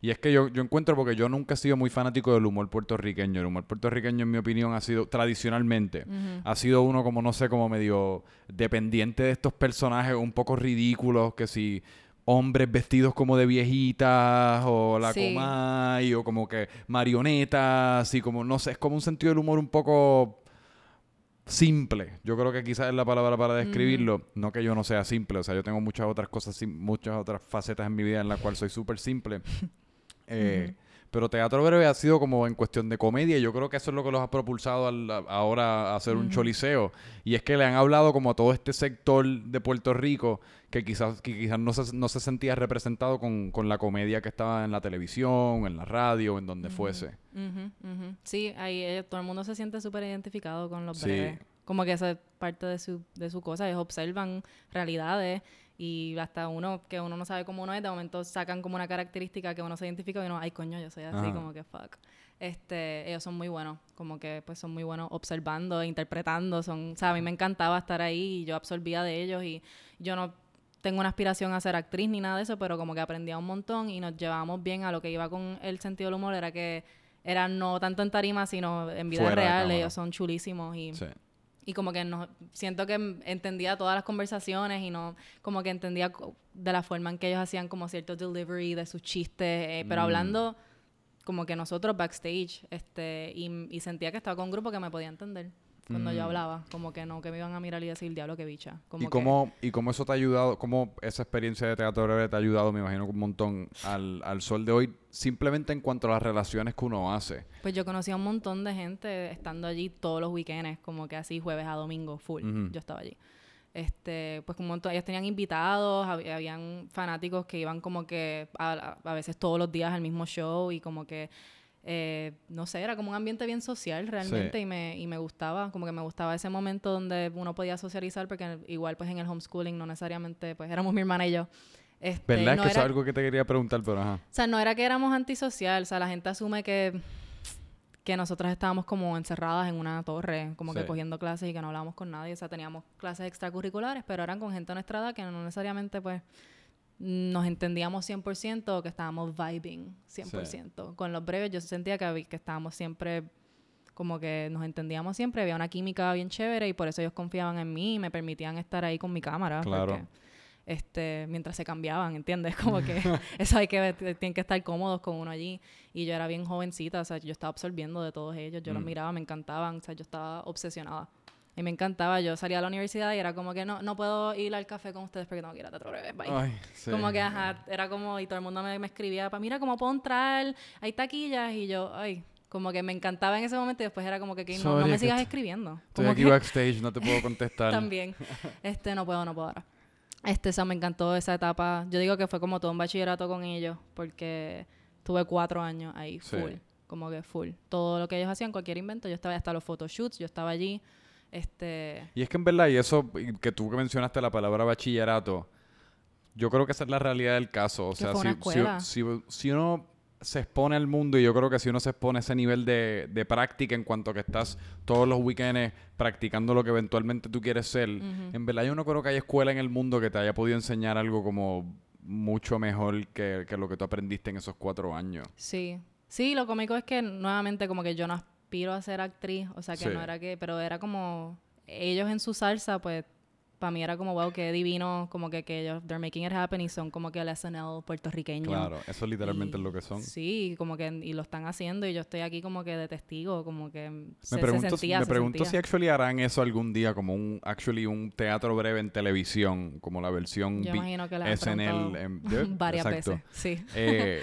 Y es que yo, yo encuentro, porque yo nunca he sido muy fanático del humor puertorriqueño. El humor puertorriqueño, en mi opinión, ha sido, tradicionalmente, ha sido uno como, no sé, como medio dependiente de estos personajes un poco ridículos, que si hombres vestidos como de viejitas, o la Sí. Comay, o como que marionetas, y como, no sé, es como un sentido del humor un poco simple. Yo creo que quizás es la palabra para describirlo. No que yo no sea simple, o sea, yo tengo muchas otras cosas, muchas otras facetas en mi vida en las cuales soy súper simple. *laughs* Eh, Pero Teatro Breve ha sido como en cuestión de comedia y yo creo que eso es lo que los ha propulsado al- a- ahora a hacer un choliseo. Y es que le han hablado como a todo este sector de Puerto Rico que quizás, que quizás no, se, no se sentía representado con, con la comedia que estaba en la televisión, en la radio, en donde fuese. Sí, ahí eh, todo el mundo se siente súper identificado con los Sí. breves. Como que esa es parte de su, de su cosa. Ellos observan realidades y hasta uno, que uno no sabe cómo uno es, de momento sacan como una característica que uno se identifica y uno, ay coño, yo soy así, Ajá. como que fuck. Este, ellos son muy buenos, como que pues son muy buenos observando, interpretando, son, o sea, a mí me encantaba estar ahí y yo absorbía de ellos y yo no tengo una aspiración a ser actriz ni nada de eso, pero como que aprendía un montón y nos llevábamos bien a lo que iba con el sentido del humor, era que era no tanto en tarima, sino en vida Fuera real, ellos son chulísimos y, Sí. Y como que no, siento que entendía todas las conversaciones y no, como que entendía de la forma en que ellos hacían como cierto delivery de sus chistes, eh, pero Mm. hablando como que nosotros backstage, este, y, y sentía que estaba con un grupo que me podía entender cuando yo Mm. hablaba, como que no, que me iban a mirar y decir, diablo, que bicha. Como ¿Y que- cómo, ¿Y cómo eso te ha ayudado, cómo esa experiencia de Teatro Breve te ha ayudado, me imagino, un montón al, al sol de hoy, simplemente en cuanto a las relaciones que uno hace? Pues yo conocí a un montón de gente estando allí todos los weekends, como que así jueves a domingo, full. Yo estaba allí. Este, pues un montón, ellos tenían invitados, hab- habían fanáticos que iban como que a- a veces todos los días al mismo show y como que, eh, no sé, era como un ambiente bien social realmente Sí. y, me, y me gustaba, como que me gustaba ese momento donde uno podía socializar porque igual pues en el homeschooling no necesariamente, pues éramos mi hermana y yo. Este, ¿Verdad? es no que eso era- es algo que te quería preguntar, pero ajá. o sea, no era que éramos antisocial, o sea, la gente asume que, que nosotras estábamos como encerradas en una torre, como Sí. que cogiendo clases y que no hablábamos con nadie, o sea, teníamos clases extracurriculares, pero eran con gente de nuestra edad que no necesariamente, pues, nos entendíamos 100% o que estábamos vibing 100%. Con los breves yo sentía que, que estábamos siempre como que nos entendíamos siempre, había una química bien chévere y por eso ellos confiaban en mí y me permitían estar ahí con mi cámara. Claro. porque, este, mientras se cambiaban, ¿entiendes? *laughs* Como que *laughs* eso hay que tienen que estar cómodos con uno allí. Y yo era bien jovencita, o sea, yo estaba absorbiendo de todos ellos, yo los Mm. miraba, me encantaban, o sea, yo estaba obsesionada. Y me encantaba, yo salía a la universidad y era como que no, no puedo ir al café con ustedes porque tengo que ir a teatro breve, bye. Ay, sí. Como que, ajá, era como, y todo el mundo me, me escribía, para mira, ¿cómo puedo entrar? Hay taquillas, y yo, ay, como que me encantaba en ese momento y después era como que, "Ok, no, no me sigas escribiendo. Estoy Como aquí que- backstage, no te puedo contestar. *laughs* también. Este, no puedo, no puedo ahora. Este, o sea, me encantó esa etapa. Yo digo que fue como todo un bachillerato con ellos, porque tuve cuatro años ahí, Sí. full. Como que full. Todo lo que ellos hacían, cualquier invento, yo estaba hasta los photoshoots, yo estaba allí. Este, Y es que en verdad, y eso que tú que mencionaste la palabra bachillerato, yo creo que esa es la realidad del caso. O sea, si, si, si uno se expone al mundo, y yo creo que si uno se expone a ese nivel de, de práctica en cuanto a que estás todos los weekends practicando lo que eventualmente tú quieres ser, en verdad yo no creo que haya escuela en el mundo que te haya podido enseñar algo como mucho mejor que, que lo que tú aprendiste en esos cuatro años. Sí, sí, lo cómico es que nuevamente como que yo no aspiro a ser actriz, o sea que Sí. no era que, pero era como ellos en su salsa, pues para mí era como wow, qué divino, como que, que ellos, they're making it happen y son como que el SNL puertorriqueño. Claro, eso literalmente Y- es lo que son. Sí, como que y lo están haciendo y yo estoy aquí como que de testigo, como que se, Me se pregunto, sentía, me se pregunto sentía. si actually harán eso algún día como un actually un teatro breve en televisión, como la versión Yo imagino que la han SNL en- *laughs* varias exacto. veces, sí. Eh,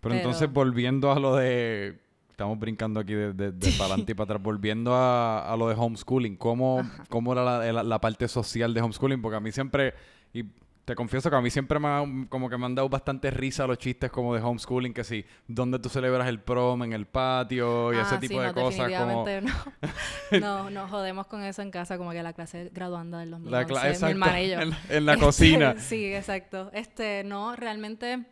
Pero, *laughs* entonces, volviendo a lo de. Estamos brincando aquí de, de, para adelante y para atrás. Volviendo a, a lo de homeschooling, ¿cómo, cómo era la, la, parte social de homeschooling? Porque a mí siempre. Y te confieso que a mí siempre me ha, como que me han dado bastante risa los chistes como de homeschooling, que sí, donde tú celebras el prom en el patio y ese ah, tipo de cosas. Como... No. *laughs* no, no jodemos con eso en casa, como que la clase graduanda del 2011, la mi En, en, la cocina. *laughs* sí, exacto. Este, no, realmente,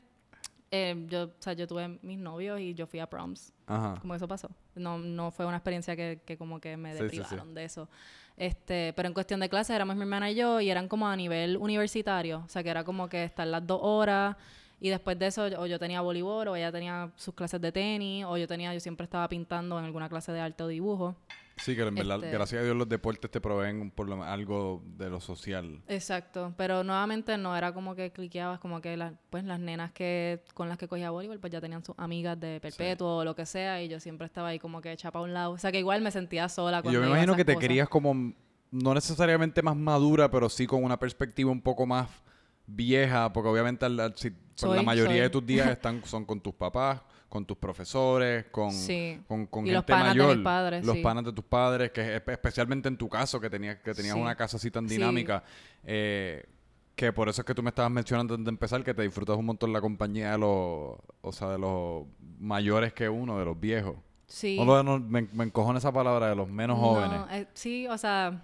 eh, yo, o sea, yo tuve mis novios y yo fui a proms. Ajá. Como eso pasó. No, no fue una experiencia que, que como que me deprivaron de eso. Este, pero en cuestión de clases éramos mi hermana y yo y eran como a nivel universitario, o sea que era como que estar las dos horas y después de eso o yo tenía voleibol o ella tenía sus clases de tenis o yo tenía, yo siempre estaba pintando en alguna clase de arte o dibujo. Sí, que en verdad, este gracias a Dios los deportes te proveen por lo, algo de lo social. Exacto, pero nuevamente no era como que cliqueabas, como que las, pues las nenas que con las que cogía voleibol pues ya tenían sus amigas de perpetuo o lo que sea y yo siempre estaba ahí como que hecha para un lado. O sea que igual me sentía sola. Y yo me imagino que te querías como, no necesariamente más madura, pero sí con una perspectiva un poco más vieja, porque obviamente pues, la mayoría de tus días *laughs* están, son con tus papás con tus profesores, con, con, con y gente los mayor, de mis padres, los panas de tus padres, que especialmente en tu caso, que tenías, que tenías una casa así tan dinámica, eh, que por eso es que tú me estabas mencionando antes de empezar, que te disfrutas un montón la compañía de los, o sea, de los mayores que uno, de los viejos. Sí. me, me encojona esa palabra de los menos jóvenes. Eh, sí, o sea,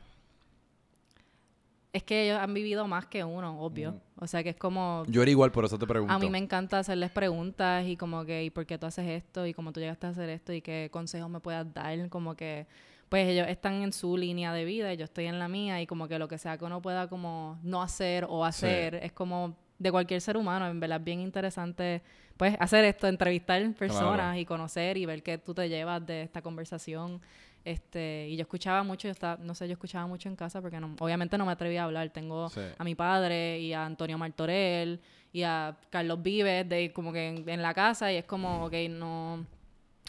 es que ellos han vivido más que uno, obvio. O sea que es como... Yo era igual, por eso te pregunto. A mí me encanta hacerles preguntas y como que, ¿y por qué tú haces esto? ¿Y cómo tú llegaste a hacer esto? ¿Y qué consejos me puedas dar? Como que, pues ellos están en su línea de vida y yo estoy en la mía y como que lo que sea que uno pueda como no hacer o hacer es como de cualquier ser humano. En verdad es bien interesante, pues, hacer esto, entrevistar personas y conocer y ver qué tú te llevas de esta conversación. Este, y yo escuchaba mucho, yo estaba, no sé, yo escuchaba mucho en casa porque no, obviamente no me atrevía a hablar. Tengo a mi padre y a Antonio Martorell y a Carlos Vives de como que en, la casa y es como, ok, no,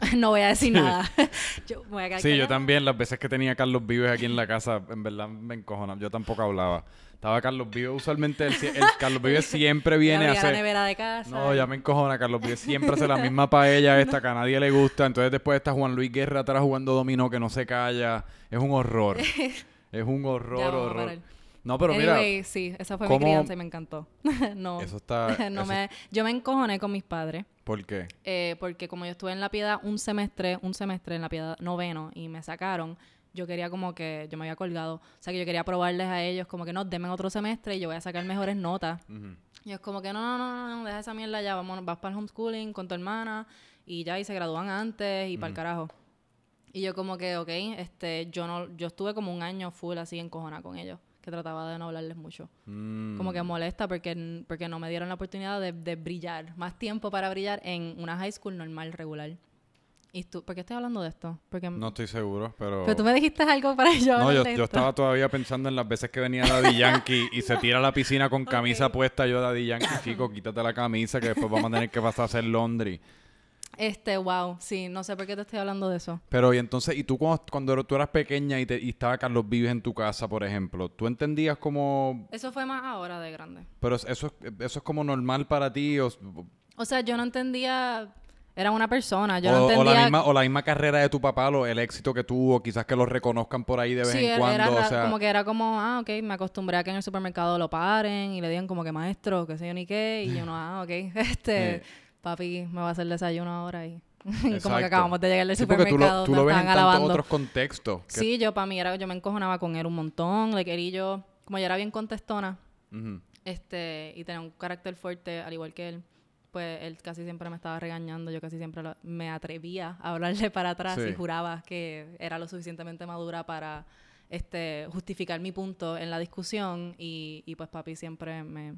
*laughs* no voy a decir nada. *laughs* yo sí, yo también, las veces que tenía a Carlos Vives aquí en la casa, en verdad me encojona. Yo tampoco hablaba. Estaba Carlos Vives, usualmente el, *laughs* Carlos Vives siempre viene a hacer... la nevera de casa. No, ya me encojona. Carlos Vives siempre hace la *laughs* misma paella esta que a nadie le gusta. Entonces después está Juan Luis Guerra atrás jugando dominó que no se calla. Es un horror. *laughs* es un horror, horror. No, pero mira. sí, esa fue mi crianza y me encantó. no. Eso está. no Me, yo me encojoné con mis padres. ¿Por qué? Eh, porque como yo estuve en la piedad un semestre, un semestre en la piedad noveno y me sacaron, yo quería como que, yo me había colgado, o sea que yo quería probarles a ellos como que no, denme otro semestre y yo voy a sacar mejores notas. Y es como que no, no, no, no, deja esa mierda ya, vamos, vas para el homeschooling con tu hermana y ya, y se gradúan antes y para el carajo. Y yo como que, ok, este, yo no, yo estuve como un año full así encojona con ellos, que trataba de no hablarles mucho. Mm. Como que molesta porque, porque no me dieron la oportunidad de, de brillar, más tiempo para brillar en una high school normal, regular. ¿Y tú? ¿Por qué estoy hablando de esto? Porque... No estoy seguro, pero... Pero tú me dijiste algo para yo No, yo, yo, estaba todavía pensando en las veces que venía Daddy Yankee y se tira a la piscina con camisa puesta. Yo, Daddy Yankee, chico, quítate la camisa que después vamos a tener que pasar a hacer laundry. Este, wow, sí, no sé por qué te estoy hablando de eso. Pero, y entonces, ¿y tú cuando, cuando tú eras pequeña y, te, y estaba Carlos Vives en tu casa, por ejemplo, ¿tú entendías como...? Eso fue más ahora de grande. Pero eso, eso es como normal para ti o... O sea, yo no entendía era una persona. Yo o, no entendía... o, la misma, o la misma carrera de tu papá, lo, el éxito que tuvo, quizás que lo reconozcan por ahí de vez en cuando. Era, como que era como, ah, ok, me acostumbré a que en el supermercado lo paren y le digan como que maestro, qué sé yo ni qué. Y yo no, *laughs* ah, ok, *laughs* este, papi me va a hacer desayuno ahora y. *laughs* como que acabamos de llegar del supermercado. Tú lo, tú lo ves en tantos otros contextos. Sí, yo para mí era, yo me encojonaba con él un montón. Le quería yo, como yo era bien contestona, este, y tenía un carácter fuerte, al igual que él pues él casi siempre me estaba regañando, yo casi siempre me atrevía a hablarle para atrás y juraba que era lo suficientemente madura para este justificar mi punto en la discusión y, y pues papi siempre me...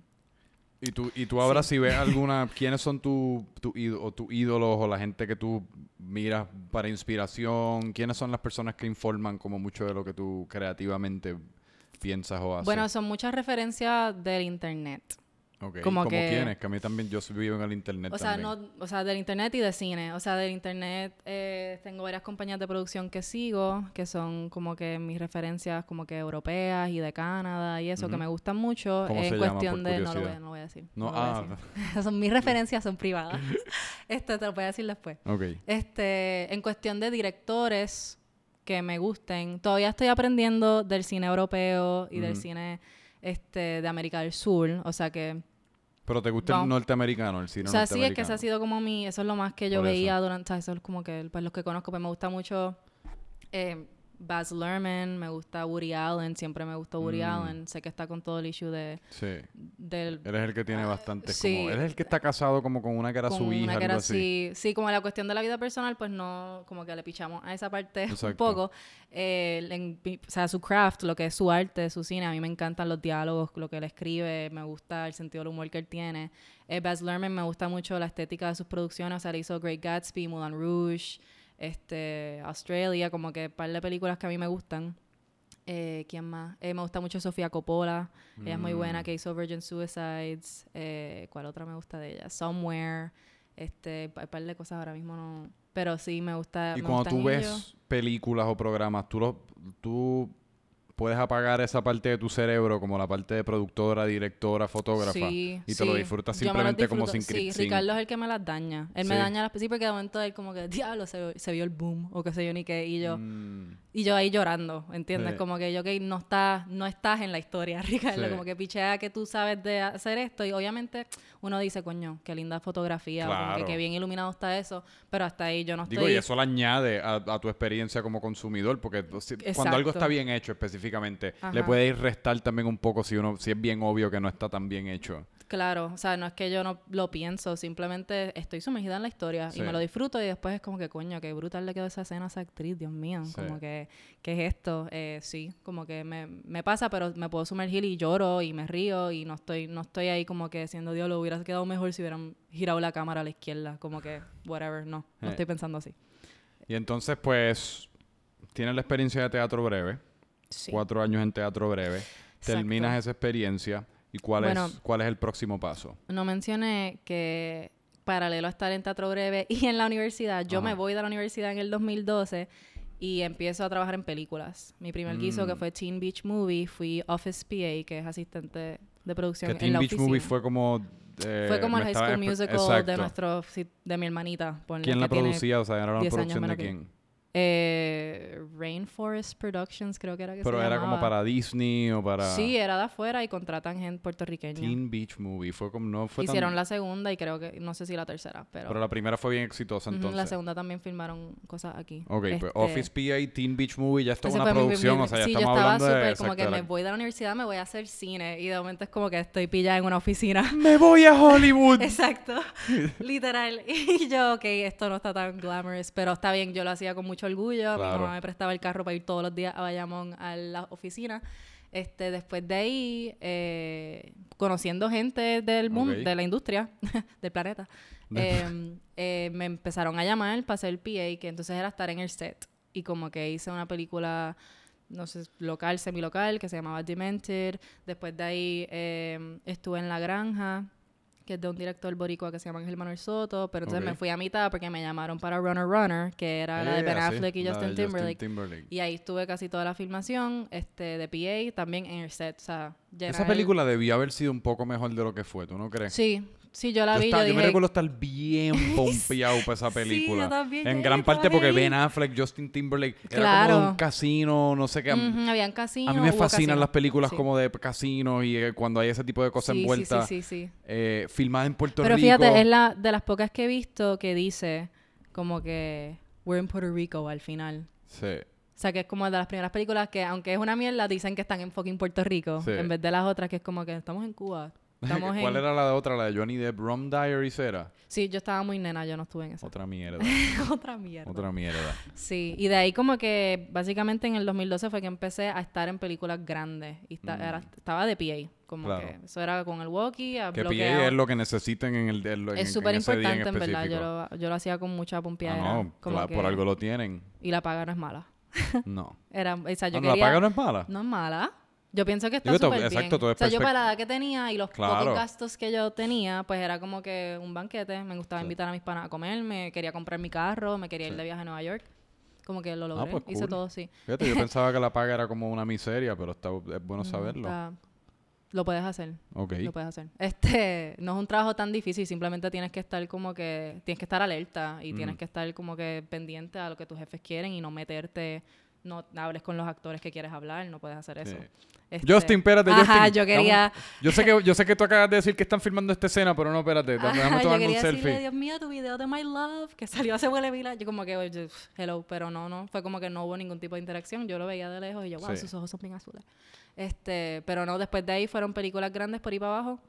¿Y tú, y tú ahora si ves *laughs* alguna, quiénes son tus tu, tu ídolos o la gente que tú miras para inspiración? ¿Quiénes son las personas que informan como mucho de lo que tú creativamente piensas o haces? Bueno, son muchas referencias del internet. Okay. Como que, quiénes? Que a mí también, yo vivo en el internet o sea, No, o sea, del internet y de cine. O sea, del internet eh, tengo varias compañías de producción que sigo, que son como que mis referencias como que europeas y de Canadá y eso, que me gustan mucho. ¿Cómo en se cuestión llama, de... No lo, voy, no voy a decir. No, ah. decir. *laughs* son mis referencias, son privadas. *laughs* Esto te lo voy a decir después. Ok. Este, en cuestión de directores que me gusten, todavía estoy aprendiendo del cine europeo y del cine este, de América del Sur. O sea que Pero te gusta el Vamos. norteamericano, el cine o sea, sí, es que ese ha sido como mi... Eso es lo más que yo Por eso. veía durante... o sea, Eso es como que, pues, los que conozco, pues me gusta mucho eh, Baz Luhrmann, me gusta Woody Allen, siempre me gustó Woody Mm. Allen. Sé que está con todo el issue de... Sí. Del, Él es el que tiene bastante sí. como... Él es el que está casado como con una que era con su hija, una que algo era así. así. Sí, como la cuestión de la vida personal, pues no, como que le pichamos a esa parte un Exacto. poco. Eh, en- o sea, su craft, lo que es su arte, su cine, a mí me encantan los diálogos, lo que él escribe, me gusta el sentido del humor que él tiene. Eh, Baz Luhrmann me gusta mucho la estética de sus producciones, o sea, le hizo Great Gatsby, Moulin Rouge, este, Australia, como que un par de películas que a mí me gustan. Eh, ¿Quién más? Eh, me gusta mucho Sofía Coppola. Ella es muy buena, Mm. que hizo Virgin Suicides. Eh, ¿Cuál otra me gusta de ella? Somewhere. Este, un par de cosas ahora mismo no. Pero sí, me gusta. Y me cuando tú ves películas o programas, tú, lo, tú puedes apagar esa parte de tu cerebro, como la parte de productora, directora, fotógrafa, Sí, y te lo disfrutas me simplemente como sin Sí, sin- Ricardo es el que me las daña. Él me Sí. daña las sí, porque de momento él como que, diablo, se, se vio el boom, o qué sé yo ni qué, y yo, Mm, y yo ahí llorando, ¿entiendes? Sí. Como que yo que no estás, no estás en la historia, *laughs* Ricardo, Sí. como que pichea que tú sabes de hacer esto, y obviamente uno dice, coño, qué linda fotografía, o como que Claro. qué bien iluminado está eso, pero hasta ahí yo no estoy... Digo, y eso le añade a, a tu experiencia como consumidor, porque si- cuando algo está bien hecho específicamente, le puede ir restar también un poco si uno si es bien obvio que no está tan bien hecho. Claro, o sea, no es que yo no lo pienso, simplemente estoy sumergida en la historia Sí. y me lo disfruto y después es como que, coño, qué brutal le quedó esa escena a esa actriz, Dios mío, Sí. como que, ¿qué es esto? Eh, sí, como que me, me pasa, pero me puedo sumergir y lloro y me río y no estoy, no estoy ahí como que siendo Dios, lo hubiera quedado mejor si hubieran girado la cámara a la izquierda, como que, whatever, no, no Eh. estoy pensando así. Y entonces, pues, tienes la experiencia de teatro breve, Sí. cuatro años en teatro breve, terminas esa experiencia y cuál, Bueno. es, cuál es el próximo paso. No mencioné que paralelo a estar en Teatro Breve *laughs* y en la universidad, yo Ajá. me voy de la universidad en el 2012 y empiezo a trabajar en películas. Mi primer guiso, que Mm. fue Teen Beach Movie, fui Office PA, que es asistente de producción Que en Teen la Beach oficina. Movie fue como... eh, Fue como el High School Musical Exacto. de nuestro de mi hermanita. ¿Quién la que producía? O sea, era una 10 años producción de quién. Eh, Rainforest Productions, creo que era que Pero se era como llamaba. para Disney o para... Sí, era de afuera y contratan gente puertorriqueña. Teen Beach Movie. Fue como... No fue tan- Hicieron la segunda y creo que, no sé si la tercera, pero... Pero la primera fue bien exitosa entonces. La segunda también filmaron cosas aquí. Ok, pues Este, Office PA, Teen Beach Movie, ya está una fue mi- mi- producción, o sea, ya sí, yo estamos estaba hablando de... súper como que me voy de la universidad, me voy a hacer cine. Y de momento es como que estoy pillada en una oficina. *laughs* ¡Me voy a Hollywood! *laughs* Exacto, literal. *laughs* Y yo, ok, esto no está tan glamorous, pero está bien, yo lo hacía con mucho orgullo. Mi Claro. mamá me prestaba el carro para ir todos los días a Bayamón a la oficina. Este, después de ahí, eh, conociendo gente del mundo, Ok. de la industria, *laughs* del planeta, eh, eh, me empezaron a llamar para hacer el PA, que entonces era estar en el set. Y como que hice una película, no sé, local, semilocal, que se llamaba Demented. Después de ahí eh, estuve en La Granja, que es de un director boricua que se llama Ángel Manuel Soto. Pero entonces me fui a mitad porque me llamaron para Runner Runner, que era la de Eh, Ben así, Affleck y Justin Timberlake. Timberlake. Y ahí estuve casi toda la filmación este, de PA, también en el set. O sea, Esa el- película debió haber sido un poco mejor de lo que fue, ¿tú no crees? Sí, sí, yo la yo, vi. estaba- yo me recuerdo estar bien *laughs* pompeado para esa Sí, yo película. también, en gran parte porque. Ben Affleck, Justin Timberlake, era como un casino, no sé qué. Ujú, habían casinos. A mí me fascinan las películas Sí. como de casinos y eh, cuando hay ese tipo de cosas Sí, sí, envueltas. Sí, sí, sí. eh, filmadas en Puerto Pero Rico. fíjate, es la de las pocas que he visto que dice como que we're in Puerto Rico al final. Sí. O sea, que es como de las primeras películas que, aunque es una mierda, dicen que están en fucking Puerto Rico. Sí. En vez de las otras que es como que estamos en Cuba. Estamos ¿Cuál en... era la de otra? La de Johnny Depp, Rum Diaries era. Sí, yo estaba muy nena, yo no estuve en esa. Otra mierda. *laughs* Otra mierda. otra mierda. Sí, y de ahí como que básicamente en el 2012 fue que empecé a estar en películas grandes. Y Mm. era- estaba de PA. Como Claro. que eso era con el walkie, a Que. PA es lo que necesiten en el en, Es súper importante, en verdad. Yo lo, yo lo hacía con mucha Ah, pompeadera. no, como cla- que- por algo lo tienen. Y la paga no es mala. No. *laughs* Era, o sea, yo Ah, no, la quería... paga no es mala. No es mala. Yo pienso que está Digo, súper bien. exacto, es o sea, yo para la edad que tenía y los Claro. pocos gastos que yo tenía, pues era como que un banquete. Me gustaba Sí. invitar a mis panas a comer, me quería comprar mi carro, me quería ir Sí. de viaje a Nueva York. Como que lo logré. pues Hice cool. todo así. Fíjate, yo *laughs* pensaba que la paga era como una miseria, pero está, es bueno Mm, saberlo. está- Lo puedes hacer. Ok. Lo puedes hacer. *laughs* Este, no es un trabajo tan difícil, simplemente tienes que estar como que, tienes que estar alerta y tienes Mm. que estar como que pendiente a lo que tus jefes quieren y no meterte, no hables con los actores que quieres hablar, no puedes hacer eso. Sí. Este, Justin, espérate, Ajá, Justin. yo quería, Yo sé, que, yo sé que tú acabas de decir que están filmando esta escena, pero no, espérate. Déjame ajá, yo un decirle, selfie. Dios mío, tu video de My Love, que *laughs* salió hace huele años. Yo como que, oye, hello, pero no, no, fue como que no hubo ningún tipo de interacción. Yo lo veía de lejos y yo, wow, Sí. sus ojos son bien azules. Este, pero no, después de ahí fueron películas grandes por ahí para abajo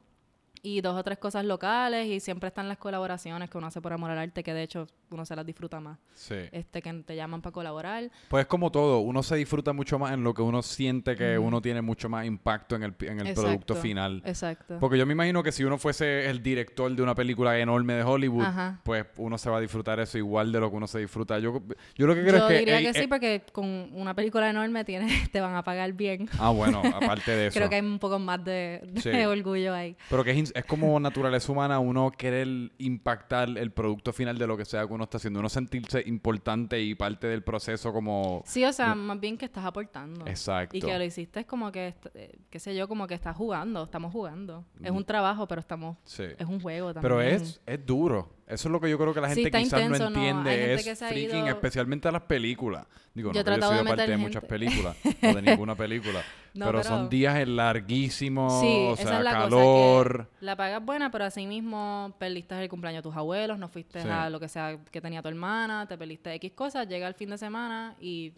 y dos o tres cosas locales y siempre están las colaboraciones que uno hace por amor al arte, que de hecho uno se las disfruta más. Sí. Este, que te llaman para colaborar. Pues es como todo, uno se disfruta mucho más en lo que uno siente que uno tiene mucho más impacto en el, en el producto final. Exacto. Porque yo me imagino que si uno fuese el director de una película enorme de Hollywood, Ajá. pues uno se va a disfrutar eso igual de lo que uno se disfruta. Yo, yo lo que creo Yo es que... diría ey, que sí, eh, porque con una película enorme tienes, *laughs* te van a pagar bien. ah, bueno, aparte de *laughs* eso. Creo que hay un poco más de, de Sí. orgullo ahí. Pero que es, es como *laughs* naturaleza humana uno querer impactar el producto final de lo que sea que uno está haciendo. Uno sentirse importante y parte del proceso como... Sí, o sea, más bien que estás aportando. Exacto. Y que lo hiciste es como que, eh, qué sé yo, como que estás jugando, estamos jugando. Es un trabajo, pero estamos, Sí. es un juego también. Pero es, es duro. Eso es lo que yo creo que la gente quizás intenso, no entiende. es freaking, ido- especialmente las películas. Digo, Yo no yo sido de parte de muchas películas o de ninguna película. *laughs* No, pero, pero- son días larguísimos, Sí, o esa sea, es la calor. cosa. Que la pagas buena, pero así mismo perdiste el cumpleaños de tus abuelos, no fuiste Sí. a lo que sea que tenía tu hermana, te perdiste X cosas, llega el fin de semana y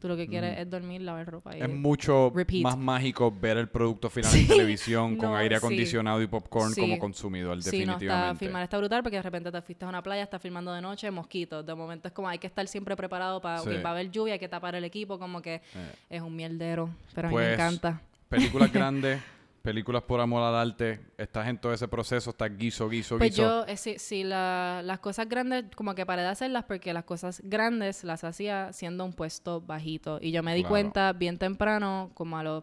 tú lo que quieres es dormir, lavar ropa. Y Es mucho Repeat. más mágico ver el producto final en televisión *laughs* con aire sí. acondicionado y popcorn Sí. como consumidor, Sí, no, está, definitivamente. filmar está brutal porque de repente te fuiste a una playa, estás filmando de noche, mosquitos. De momento es como hay que estar siempre preparado para, Sí. ok, va a haber lluvia, hay que tapar el equipo, como que Eh, es un mierdero. Pero a mí Pues, me encanta. películas *laughs* grandes, películas por amor al arte, estás en todo ese proceso, estás guiso, guiso, Pues guiso. yo, eh, sí, sí, la- las cosas grandes, como que paré de hacerlas porque las cosas grandes las hacía siendo un puesto bajito. Y yo me di Claro. cuenta bien temprano, como a los,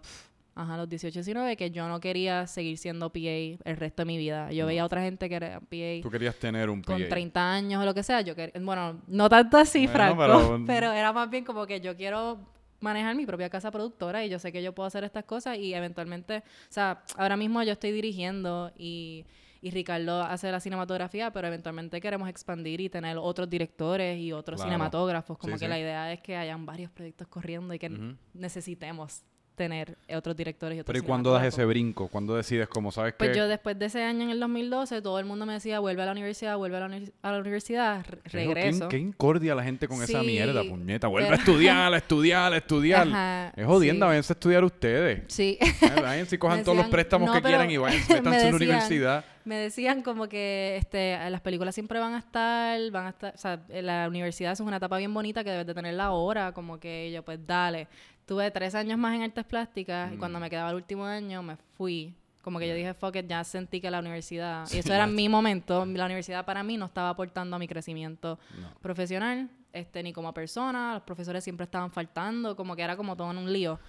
ajá, a los 18, 19, que yo no quería seguir siendo PA el resto de mi vida. Yo veía a otra gente que era PA Tú querías tener un con PA. 30 años o lo que sea. Yo quería, bueno, no tanto así, Bueno, Franco, pero- *laughs* pero... era más bien como que yo quiero manejar mi propia casa productora y yo sé que yo puedo hacer estas cosas y eventualmente, o sea, ahora mismo yo estoy dirigiendo y, y Ricardo hace la cinematografía, pero eventualmente queremos expandir y tener otros directores y otros Claro. cinematógrafos, como Sí, que sí. la idea es que hayan varios proyectos corriendo y que necesitemos tener otros directores y otros Pero ¿y cuándo das ese brinco? ¿Cuándo decides como sabes Pues que yo después de ese año en el 2012, todo el mundo me decía, vuelve a la universidad, vuelve a la, uni- a la universidad, re- regreso. Qué, qué incordia la gente con esa mierda, puñeta. Vuelve pero- a estudiar, a estudiar, a estudiar. *laughs* Ajá, es jodiendo, sí. váyanse a estudiar ustedes. Sí, Eh, Váyanse y cojan *laughs* todos los préstamos "No, que pero-" quieran y vayan, *laughs* me métanse en la universidad. me decían como que este, las películas siempre van a estar, van a estar, o sea, la universidad es una etapa bien bonita que debes de tenerla ahora, como que yo pues dale. Tuve tres años más en artes plásticas y cuando Mm. me quedaba el último año me fui. Como que yo dije, fuck it, ya sentí que la universidad, Sí, y eso era mi momento, la universidad para mí no estaba aportando a mi crecimiento No. profesional, este, ni como persona, los profesores siempre estaban faltando, como que era como todo en un lío.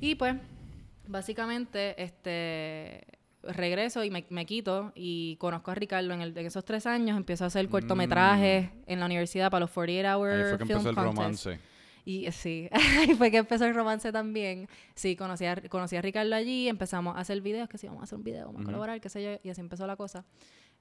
Y pues, básicamente, este regreso y me, me quito y conozco a Ricardo en, el- en esos tres años, empiezo a hacer cortometrajes en la universidad para los 48 Hour Mm. Ahí fue que Film empezó el Contest. romance. Y eh, sí, *laughs* ahí fue que empezó el romance también. Sí, conocí a, conocí a Ricardo allí, empezamos a hacer videos, que sí, vamos a hacer un video, vamos a colaborar, qué sé yo, y así empezó la cosa.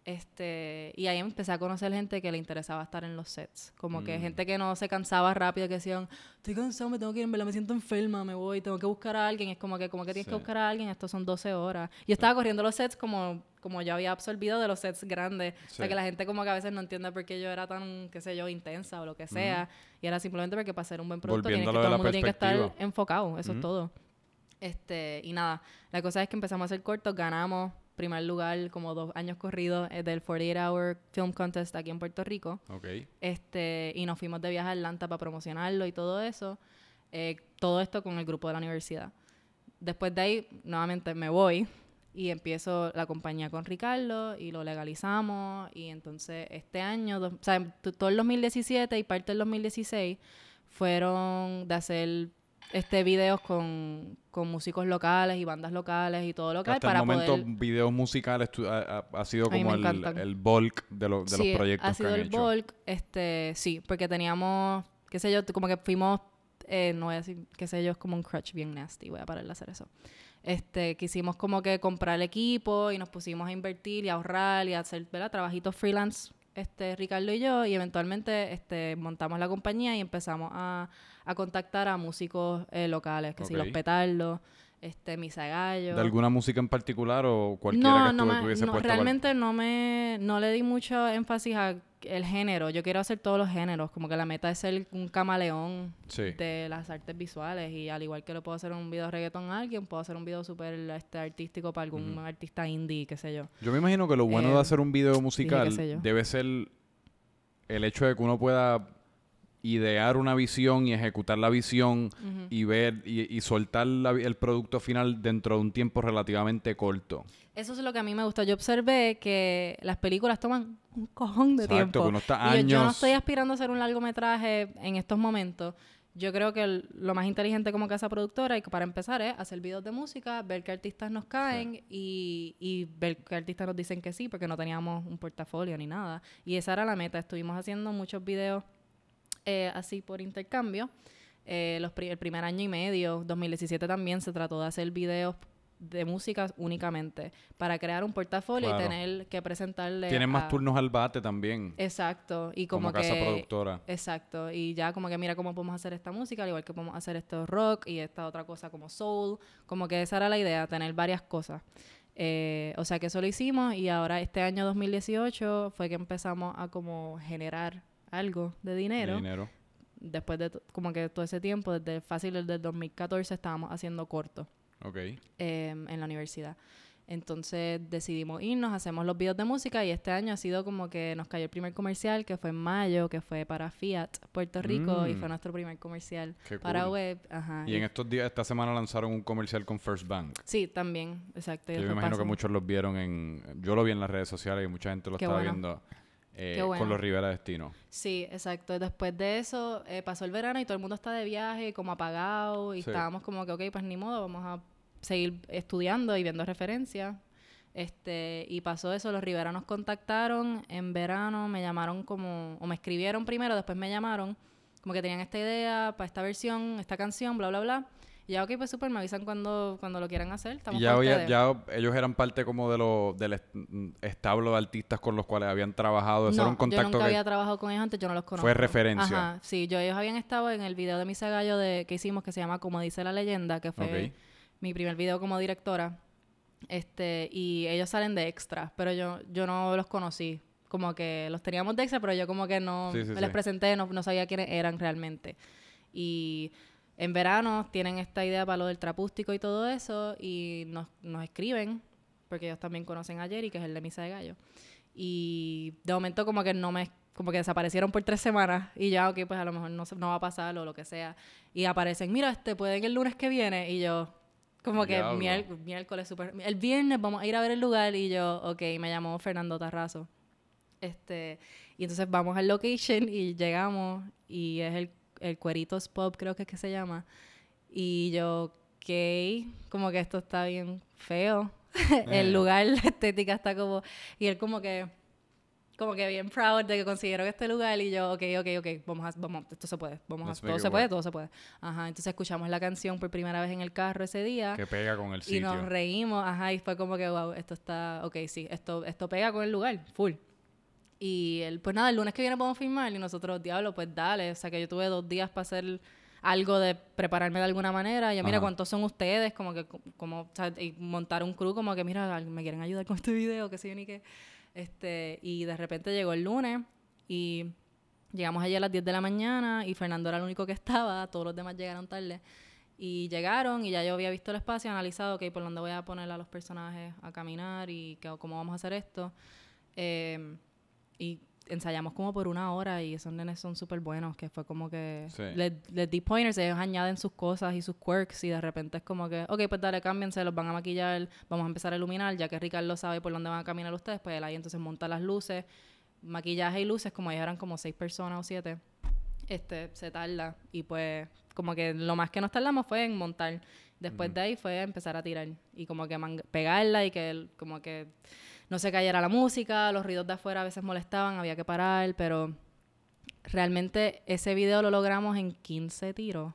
Este, y ahí empecé a conocer gente que le interesaba estar en los sets. Como que Mm. gente que no se cansaba rápido, que decían, estoy cansado, me tengo que ir, me siento enferma, me voy, tengo que buscar a alguien. Es como que, como que tienes Sí. que buscar a alguien, estos son 12 horas. Yo estaba corriendo los sets como, como yo había absorbido de los sets grandes. O sea, Sí. que la gente como que a veces no entiende por qué yo era tan, qué sé yo, intensa o lo que sea. Y era simplemente porque para hacer un buen producto tienes que, todo el mundo tiene que estar enfocado. Eso Ujú. es todo. Este, y nada, la cosa es que empezamos a hacer cortos, ganamos primer lugar como dos años corridos eh, del 48 Hour Film Contest aquí en Puerto Rico. Ok. Este, y nos fuimos de viaje a Atlanta para promocionarlo y todo eso. Eh, todo esto con el grupo de la universidad. Después de ahí, nuevamente me voy y empiezo la compañía con Ricardo y lo legalizamos. Y entonces este año, o sea, todo el 2017 y parte del 2016 fueron de hacer este videos con, con músicos locales y bandas locales y todo local Hasta para el momento, poder... videos musicales tu- ha, ha- sido como el, el bulk de, lo- de sí, los proyectos ha sido que han el hecho. bulk, este, sí, porque teníamos, qué sé yo, como que fuimos, eh, no voy a decir, qué sé yo, es como un crutch bien nasty, voy a parar de hacer eso. este, quisimos como que comprar el equipo y nos pusimos a invertir y a ahorrar y a hacer, ¿verdad? Trabajitos freelance, este, Ricardo y yo, y eventualmente este, montamos la compañía y empezamos a, a contactar a músicos eh, locales, que si Ok. los petardos, este, Misa Gallo. ¿De alguna música en particular o cualquiera que tú me- tuviese no, puesta cual- realmente no me no le di mucho énfasis a el género. Yo quiero hacer todos los géneros, como que la meta es ser un camaleón Sí. de las artes visuales y al igual que le puedo hacer un video de reggaetón a alguien, puedo hacer un video súper este, artístico para algún artista indie, qué sé yo. Yo me imagino que lo bueno de Eh, hacer un video musical yo. debe ser el hecho de que uno pueda idear una visión y ejecutar la visión y ver y, y soltar la- el producto final dentro de un tiempo relativamente corto. Eso es lo que a mí me gusta. Yo observé que las películas toman un cojón de Exacto, tiempo. que uno está Y yo- yo, no años- estoy aspirando a hacer un largometraje en estos momentos. Yo creo que el- lo más inteligente como casa productora y que para empezar es hacer videos de música, ver qué artistas nos caen y, y ver qué artistas nos dicen que sí, porque no teníamos un portafolio ni nada. Y esa era la meta. Estuvimos haciendo muchos videos eh, así por intercambio. Eh, los pri- el primer año y medio, 2017 también, se trató de hacer videos de música únicamente para crear un portafolio Claro. y tener que presentarle Tienen más a- turnos al bate también, Exacto, y como, como, que casa productora. Exacto, y ya como que mira cómo podemos hacer esta música, al igual que podemos hacer esto rock y esta otra cosa como soul, como que esa era la idea, tener varias cosas. Eh, o sea que eso lo hicimos y ahora este año 2018 fue que empezamos a como generar algo de de dinero. dinero. Después de como que todo ese tiempo, desde fácil desde el 2014 estábamos haciendo cortos Ok. eh, en la universidad. Entonces decidimos irnos, hacemos los videos de música y este año ha sido como que nos cayó el primer comercial que fue en mayo, que fue para Fiat Puerto Rico y Mm. fue nuestro primer comercial Qué para cool. web. Ajá, Y en estos días, esta semana lanzaron un comercial con First Bank. Sí, también, exacto. y Yo me imagino que muchos los vieron en... Yo lo vi en las redes sociales y mucha gente lo Qué estaba bueno. viendo eh, bueno. con los Rivera Destino. Sí, exacto. Después de eso eh, pasó el verano y todo el mundo está de viaje, como apagado y Sí. estábamos como que, ok, pues ni modo, vamos a seguir estudiando y viendo referencias. Este, y pasó eso, los Rivera nos contactaron en verano, me llamaron como, o me escribieron primero, después me llamaron, como que tenían esta idea para esta versión, esta canción, bla, bla, bla. Ya, ok, pues súper, me avisan cuando, cuando lo quieran hacer. Estamos Y ya, ya ellos eran parte como de lo, del est- establo de artistas con los cuales habían trabajado. Eso no, era un yo contacto nunca que... había trabajado con ellos antes, yo no los conozco. Fue referencia. Ajá, sí, yo ellos habían estado en el video de Misa Gallo de, que hicimos que se llama Como dice la leyenda, que fue Ok. mi primer video como directora. Este, y ellos salen de extra, pero yo, yo no los conocí. Como que los teníamos de extra, pero yo como que no Sí, sí, me sí. les presenté, no, no sabía quiénes eran realmente. Y en verano tienen esta idea para lo del trapústico y todo eso, y nos, nos escriben, porque ellos también conocen a Jerry, que es el de Misa de Gallo. Y de momento como que no me como que desaparecieron por tres semanas y ya, ok, pues a lo mejor no, no va a pasar o lo que sea. Y aparecen, mira, este, pueden el lunes que viene. Y yo, como que mier- miércoles, super, el viernes vamos a ir a ver el lugar. Y yo, ok, me llamó Fernando Tarrazo. Este, y entonces vamos al location y llegamos y es el, el Cueritos Pub, creo que es que se llama. Y yo, ok, como que esto está bien feo. Eh. *laughs* el lugar, *laughs* la estética está como... Y él como que como que bien proud de que consiguieron este lugar y yo, ok, ok, ok, vamos a, vamos, esto se puede, vamos Let's a, todo se puede, work. todo se puede. Ajá, entonces escuchamos la canción por primera vez en el carro ese día Que pega con el y sitio. nos reímos, ajá, y fue como que, wow, esto está, ok, sí, esto, esto pega con el lugar, full. Y él, pues nada, el lunes que viene podemos filmar y nosotros, diablo, pues dale, o sea que yo tuve dos días para hacer algo de prepararme de alguna manera. Y yo, mira, Ajá. ¿cuántos son ustedes? Como que, como, o sea, y montar un crew, como que, mira, me quieren ayudar con este video, que sé yo ni qué. Este, y de repente llegó el lunes y llegamos allí a las 10 de la mañana y Fernando era el único que estaba, todos los demás llegaron tarde. Y llegaron y ya yo había visto el espacio, analizado, ok, por dónde voy a poner a los personajes a caminar y que- cómo vamos a hacer esto. Eh, y ensayamos como por una hora y esos nenes son súper buenos, que fue como que Sí. les, les di pointers, ellos añaden sus cosas y sus quirks y de repente es como que, ok, pues dale, cámbiense, los van a maquillar, vamos a empezar a iluminar, ya que Ricardo sabe por dónde van a caminar ustedes, pues él ahí entonces monta las luces, maquillaje y luces, como ellos eran como seis personas o siete, este, se tarda y pues como que lo más que nos tardamos fue en montar. Después de ahí fue empezar a tirar y como que pegarla y que como que no se cayera la música, los ruidos de afuera a veces molestaban, había que parar, pero realmente ese video lo logramos en 15 tiros.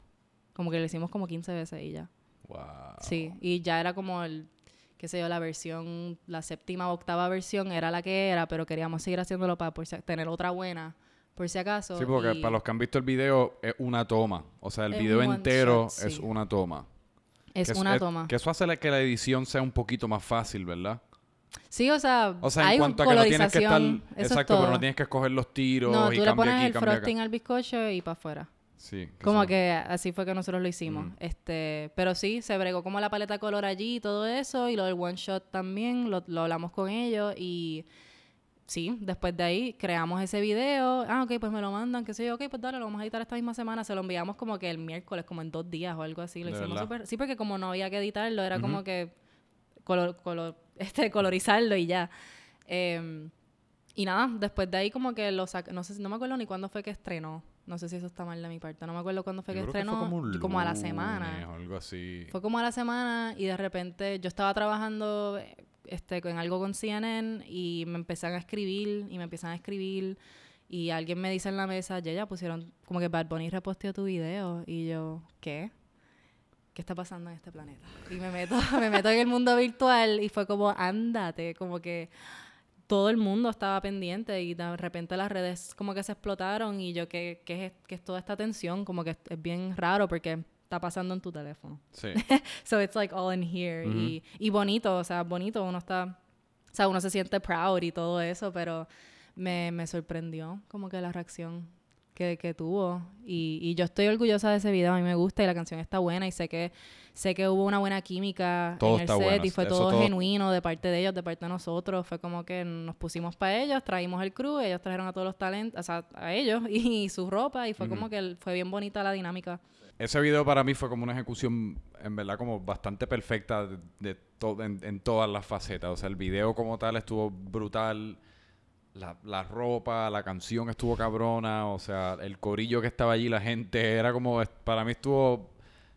Como que lo hicimos como 15 veces y ya. Wow. Sí, y ya era como el, qué sé yo, la versión, la séptima o octava versión era la que era, pero queríamos seguir haciéndolo para por si- tener otra buena, por si acaso. Sí, porque y para los que han visto el video es una toma. O sea, el video entero shot, es sí. una toma. es Que una es- toma. Que eso hace que la edición sea un poquito más fácil, ¿verdad? Sí, o sea, O sea, en hay cuanto a que no tienes que estar... es Exacto, pero no tienes que escoger los tiros No, y tú le pones aquí, el acá. frosting al bizcocho y para afuera. Sí. que Como que así fue que nosotros lo hicimos. Ujú. este Pero sí, se bregó como la paleta de color allí y todo eso. Y lo del one shot también, lo, lo hablamos con ellos. Y sí, después de ahí creamos ese video. Ah, ok, pues me lo mandan, qué sé yo. Ok, pues dale, lo vamos a editar esta misma semana. Se lo enviamos como que el miércoles, como en dos días o algo así. Lo ¿De hicimos súper... Sí, porque como no había que editarlo, era como que color, color, este, colorizarlo y ya. Em, y nada, después de ahí como que lo sac no sé, no me acuerdo ni cuándo fue que estrenó. No sé si eso está mal de mi parte. No me acuerdo cuándo fue Yo que creo que estrenó. fue como, un como a la lunes semana. o algo así. Fue como a la semana y de repente yo estaba trabajando eh, este, en algo con CNN y me empezaron a escribir y me empiezan a escribir y alguien me dice en la mesa, ya ya pusieron como que Bad Bunny reposteó tu video y yo, ¿qué? ¿Qué está pasando en este planeta? Y me meto, *laughs* me meto en el mundo virtual y fue como, ándate, como que todo el mundo estaba pendiente y de repente las redes como que se explotaron y yo, ¿qué, qué, es, qué es toda esta tensión? Como que es bien raro porque está pasando en tu teléfono. Sí. *laughs* So it's like all in here. Ujú. y, y bonito, o sea, bonito. Uno está, o sea, uno se siente proud y todo eso, pero me, me sorprendió como que la reacción que, que tuvo. Y, y yo estoy orgullosa de ese video, a mí me gusta y la canción está buena y sé que sé que hubo una buena química Todo en el set bueno, y fue todo, todo- genuino de parte de ellos, de parte de nosotros. Fue como que nos pusimos para ellos, traímos el crew, ellos trajeron a todos los talentos, o sea, a ellos *laughs* y, su ropa y fue Ujú. como que fue bien bonita la dinámica. Ese video para mí fue como una ejecución, en verdad, como bastante perfecta de, de to- en, en todas las facetas. O sea, el video como tal estuvo brutal. La, la ropa, la canción estuvo cabrona. O sea, el corillo que estaba allí, la gente, era como... Para mí estuvo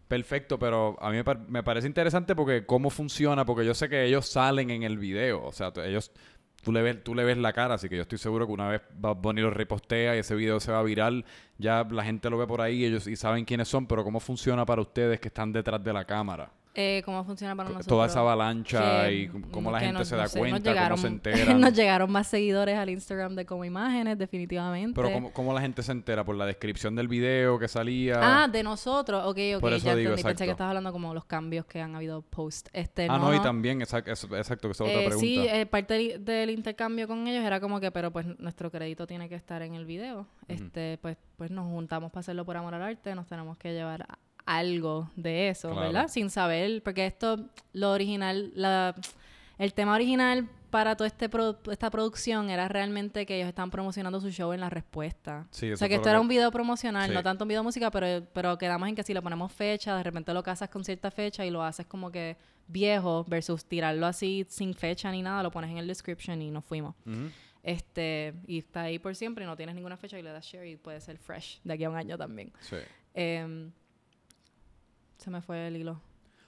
perfecto, pero a mí me, par- me parece interesante porque cómo funciona, porque yo sé que ellos salen en el video. O sea, ellos... Tú le, ves, tú le ves la cara, así que yo estoy seguro que una vez Bad Bunny lo repostea y ese video se va viral, ya la gente lo ve por ahí ellos y saben quiénes son, pero ¿cómo funciona para ustedes que están detrás de la cámara? Eh, ¿Cómo funciona para nosotros? Toda esa avalancha que- y cómo la gente nos- se no da sé, cuenta, cómo llegaron- se *laughs* enteran. nos llegaron más seguidores al Instagram de Como Imágenes, definitivamente. Pero ¿cómo, cómo la gente se entera? ¿Por la descripción del video que salía? Ah, de nosotros. Ok, ok, Por eso ya digo, entendí. Pensé exacto. que estabas hablando como los cambios que han habido post. Este, Ah, no, no, y también, exacto, exacto que esa es otra Eh, pregunta. sí, eh, parte del, del intercambio con ellos era como que, pero pues nuestro crédito tiene que estar en el video. Este, pues, pues nos juntamos para hacerlo por amor al arte, nos tenemos que llevar a- algo de eso, Claro. ¿verdad? Sin saber, porque esto, lo original, la, el tema original para toda este pro- esta producción era realmente que ellos estaban promocionando su show en la respuesta. Sí, o sea, que esto era que- un video promocional, Sí. no tanto un video de música, pero, pero quedamos en que si le ponemos fecha, de repente lo casas con cierta fecha y lo haces como que viejo versus tirarlo así sin fecha ni nada, lo pones en el description y nos fuimos. Ujú. Este, y está ahí por siempre y no tienes ninguna fecha y le das share y puede ser fresh de aquí a un año también. Sí. Em, se me fue el hilo.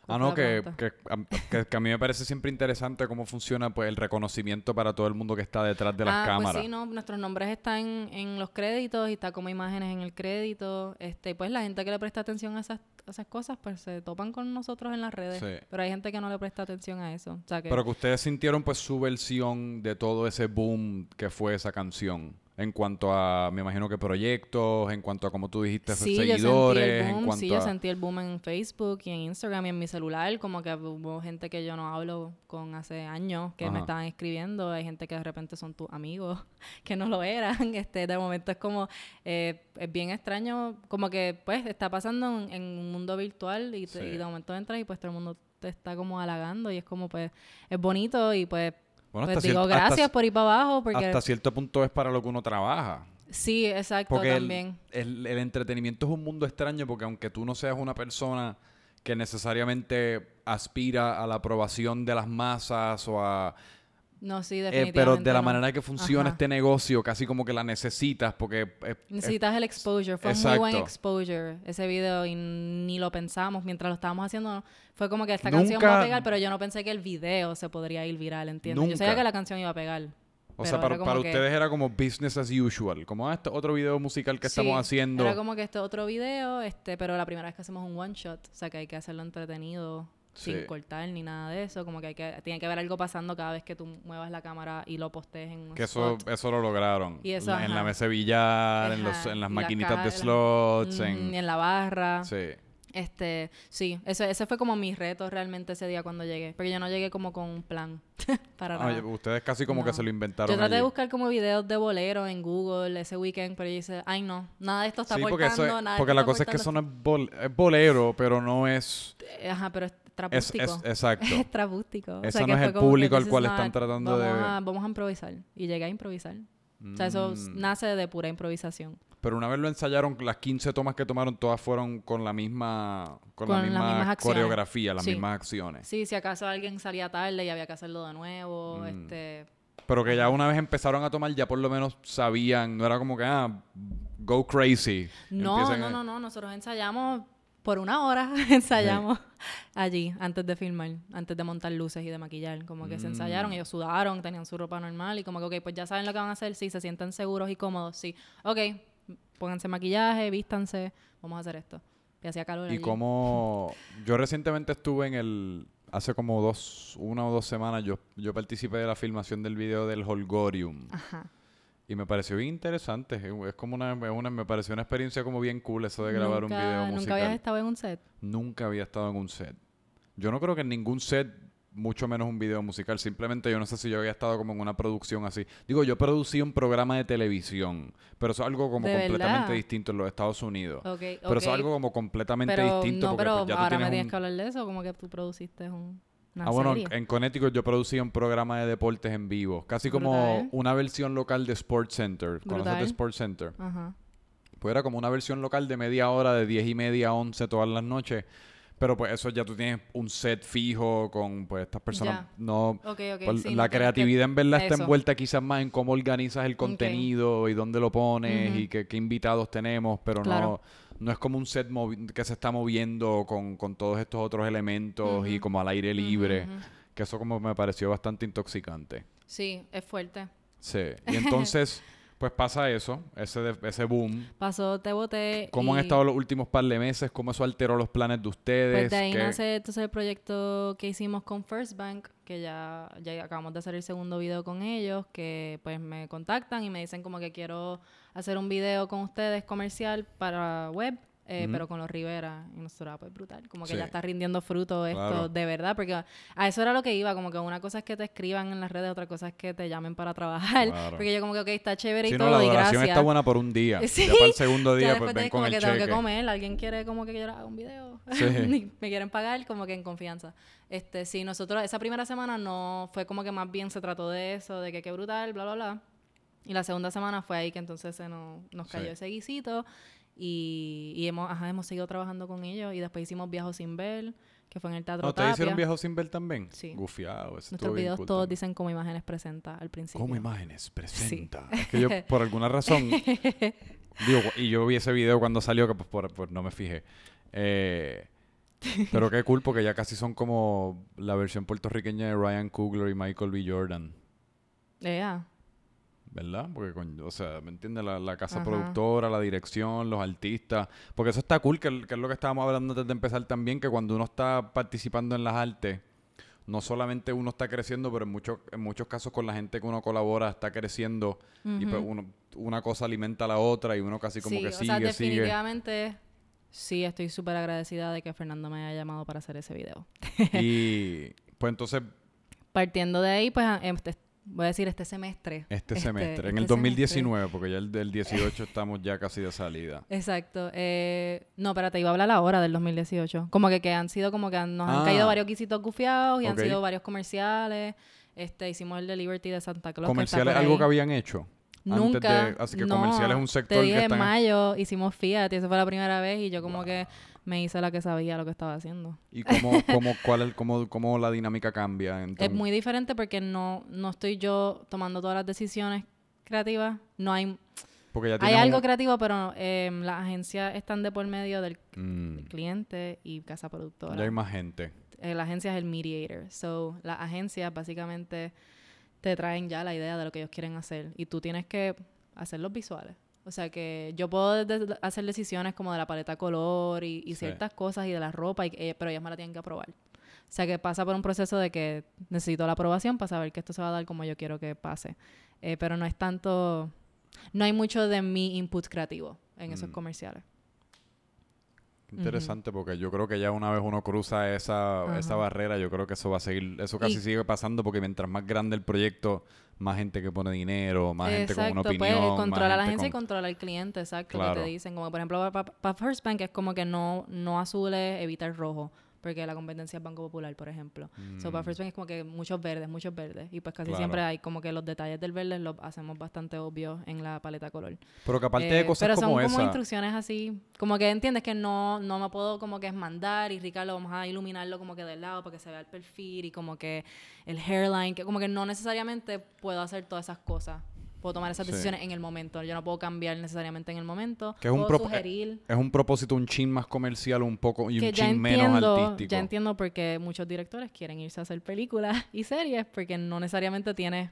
Ah, ¿Cuál no, que, que, a- que- que a mí me parece siempre interesante cómo funciona pues el reconocimiento para todo el mundo que está detrás de las ah, cámaras. Pues sí, no, nuestros nombres están en los créditos y está como imágenes en el crédito. Este, pues la gente que le presta atención a esas, a esas cosas, pues se topan con nosotros en las redes. Sí. Pero hay gente que no le presta atención a eso. O sea que Pero que ustedes sintieron pues su versión de todo ese boom que fue esa canción. En cuanto a, me imagino que proyectos, en cuanto a como tú dijiste, Sí, yo seguidores, sentí el en boom, cuanto sí, yo a... sentí el boom en Facebook y en Instagram y en mi celular, como que hubo gente que yo no hablo con hace años que Ajá. me estaban escribiendo, hay gente que de repente son tus amigos, *laughs* que no lo eran, *laughs* este, de momento es como, eh, es bien extraño, como que pues está pasando en, en un mundo virtual y, te- Sí. y de momento entras y pues todo el mundo te está como halagando y es como pues, es bonito y pues, Bueno, pues hasta digo gracias ci- por ir para abajo porque Hasta cierto punto es para lo que uno trabaja. sí, exacto, Porque el, también. el- el entretenimiento es un mundo extraño porque aunque tú no seas una persona que necesariamente aspira a la aprobación de las masas o a... No, sí, eh, definitivamente. pero de la no. manera que funciona Ajá. este negocio, casi como que la necesitas porque... eh, eh, Necesitas el exposure. Fue un muy buen Exacto. exposure ese video y ni lo pensamos mientras lo estábamos haciendo. Fue como que esta canción va a pegar, pero yo no pensé que el video se podría ir viral, ¿entiendes? Yo sabía que la canción iba a pegar. O Pero sea, para, para que- ustedes era como business as usual. Como, ah, este otro video musical que estamos haciendo. Era como que este otro video, este, pero la primera vez que hacemos un one shot, o sea que hay que hacerlo entretenido, Sí. sin cortar ni nada de eso, como que hay que, tiene que haber algo pasando cada vez que tú muevas la cámara y lo postees en un Que eso, eso lo lograron. Y eso, en, la- en la ajá. mesa de billar, en, los, en las la maquinitas de slots. Mm, en, y en la barra. sí. Este, sí, ese, ese fue como mi reto realmente ese día cuando llegué. Porque yo no llegué como con un plan *laughs* para Oye, nada. ustedes casi como que se lo inventaron. Yo traté de buscar como videos de bolero en Google ese weekend, pero yo dije, ay no, nada de esto está Sí, porque, eso aportando, es- nada de porque esto la cosa es que eso aportando". no es, bol- es bolero, pero no es. Ajá, pero es Es, trapústico. es- exacto. *laughs* Es trapústico. O Eso sea, no que es el público al cual están tratando de- vamos A, vamos a improvisar. Y llegué a improvisar. O sea, eso Mm. nace de pura improvisación. Pero una vez lo ensayaron, las 15 tomas que tomaron, todas fueron con la misma, con la Con las misma acciones. coreografía, las Sí. mismas acciones. Sí, si acaso alguien salía tarde y había que hacerlo de nuevo, Mm. este... Pero que ya una vez empezaron a tomar, ya por lo menos sabían, no era como que, ah, go crazy. No, no, no, no, nosotros ensayamos por una hora, *laughs* ensayamos allí antes de filmar, antes de montar luces y de maquillar, como que se ensayaron, Mm. ellos sudaron, tenían su ropa normal y como que, ok, pues ya saben lo que van a hacer, sí, se sienten seguros y cómodos, sí, ok, pónganse maquillaje, vístanse, vamos a hacer esto. Y hacía calor Y allí. como yo recientemente estuve en el, hace como dos, una o dos semanas, yo, yo participé de la filmación del video del Holgorium. Ajá. Y me pareció bien interesante. Es como una, una- me pareció una experiencia como bien cool eso de grabar un Nunca- video ¿Nunca musical. habías estado en un set? Nunca había estado en un set. Yo no creo que en ningún set, mucho menos un video musical. Simplemente yo no sé si yo había estado como en una producción así. Digo, yo producí un programa de televisión, pero eso es algo como ¿De completamente verdad? distinto en los Estados Unidos. Pero eso es algo como completamente Pero, distinto no, porque pero pues, ya tú ahora tienes me tienes un- que hablar de eso, como que tú produciste un, Ah, bueno, en Connecticut yo producía un programa de deportes en vivo. Casi como Brutal. una versión local de Sports Center. ¿Conoces de Sports Center? Ajá. Pues era como una versión local de media hora, de 10 y media a 11 todas las noches. Pero pues eso ya tú tienes un set fijo con pues estas personas. Ya. No, pues, sí, la no creatividad en verdad está envuelta quizás más en cómo organizas el contenido y dónde lo pones y qué, qué invitados tenemos, pero Claro. no, no es como un set que se está moviendo con, con todos estos otros elementos y como al aire libre. Que eso como me pareció bastante intoxicante. Sí, es fuerte. Sí. *laughs* Y entonces, pues pasa eso, ese, de- ese boom. Pasó, te boté. ¿Cómo han estado los últimos par de meses? ¿Cómo eso alteró los planes de ustedes? Pues de ahí ¿Qué- nace entonces el proyecto que hicimos con First Bank, que ya, ya acabamos de hacer el segundo video con ellos, que pues me contactan y me dicen como que quiero hacer un video con ustedes comercial para web. eh, pero con los Rivera y nosotros ah, pues brutal como que Sí. ya está rindiendo fruto esto Claro. de verdad porque a eso era lo que iba como que una cosa es que te escriban en las redes otra cosa es que te llamen para trabajar Claro. porque yo como que ok está chévere y no, todo la y gracias está buena por un día. *laughs* Sí. Ya para el segundo Ya día, después pues ven con como el que tengo cheque. que comer, alguien quiere como que yo haga un video, *laughs* me quieren pagar, como que en confianza. Este, sí, nosotros esa primera semana no fue como que más bien se trató de eso, de que qué brutal, bla, bla, bla. Y la segunda semana fue ahí que entonces se nos, nos cayó Sí. ese guisito y, y hemos, ajá, hemos seguido trabajando con ellos y después hicimos Viajo sin ver, que fue en el Teatro ¿No, ¿Ustedes hicieron Tapia. viajo sin ver también? Sí. Gufiado. Nuestros videos cool todos también. dicen como imágenes presenta al principio. Como imágenes, presenta. Es que yo, por alguna razón, *laughs* digo, y yo vi ese video cuando salió, que pues, por, por- no me fijé. Eh, pero qué cool, porque ya casi son como la versión puertorriqueña de Ryan Coogler y Michael B. Jordan. Ea. ¿Verdad? Porque, con- o sea, ¿me entiendes? La, la casa Ajá. productora, la dirección, los artistas. Porque eso está cool, que, que es lo que estábamos hablando antes de empezar también, que cuando uno está participando en las artes, no solamente uno está creciendo, pero en muchos, en muchos casos con la gente que uno colabora está creciendo y pues uno, una cosa alimenta a la otra y uno casi como sí, que o sigue, sea, sigue. definitivamente sí estoy súper agradecida de que Fernando me haya llamado para hacer ese video. Y *laughs* pues entonces, Partiendo de ahí, pues este- voy a decir este semestre. este, semestre, en este el 2019, porque ya el del 18 estamos ya casi de salida. Exacto. Eh, no, espérate, iba a hablar ahora del 2018. Como que, que han sido como que han- nos han Ah. caído varios guisitos gufiados y Ok. han sido varios comerciales. Este, hicimos el de Liberty de Santa Claus. que ¿Comerciales algo que habían hecho? Nunca. de- así que no. comerciales es un sector Te que dije están- en mayo hicimos Fiat y esa fue la primera vez y yo como que me hice la que sabía lo que estaba haciendo. ¿Y cómo, *laughs* cómo, cuál es, cómo, cómo la dinámica cambia? Es muy diferente porque no, no estoy yo tomando todas las decisiones creativas. No hay... porque ya Hay algo creativo, pero eh, las agencias están de por medio del Mm, cliente y casa productora. ya hay más gente. Eh, la agencia es el mediator. So, las agencias básicamente te traen ya la idea de lo que ellos quieren hacer y tú tienes que hacer los visuales. O sea que yo puedo de- hacer decisiones como de la paleta color y, y Sí. ciertas cosas y de la ropa, y, eh, pero ellas me la tienen que aprobar. O sea que pasa por un proceso de que necesito la aprobación para saber que esto se va a dar como yo quiero que pase. Eh, pero no es tanto, no hay mucho de mi input creativo en esos Mm. comerciales. Interesante porque yo creo que ya una vez uno cruza esa, esa barrera, yo creo que eso va a seguir, eso casi Y- sigue pasando porque mientras más grande el proyecto, más gente que pone dinero, más gente con una opinión. pues controla a la agencia y con- controla al cliente, exacto, que Claro. te dicen. Como por ejemplo, para First Bank es como que no, no azules, evita el rojo, porque la competencia es Banco Popular, por ejemplo. So, para Mm, First Bank es como que muchos verdes, muchos verdes. Y pues casi Claro. siempre hay como que los detalles del verde los hacemos bastante obvios en la paleta color. Pero que aparte de Eh, cosas pero como son como esa, instrucciones así, como que entiendes que no, no me puedo como que mandar y Ricardo vamos a iluminarlo como que del lado para que se vea el perfil y como que el hairline, que como que no necesariamente puedo hacer todas esas cosas. Puedo tomar esas Sí. decisiones en el momento. Yo no puedo cambiar necesariamente en el momento. Que es un puedo propo- sugerir. es un propósito un chin más comercial un poco y que un chin menos entiendo, artístico. ya entiendo porque muchos directores quieren irse a hacer películas *laughs* y series porque no necesariamente tienes,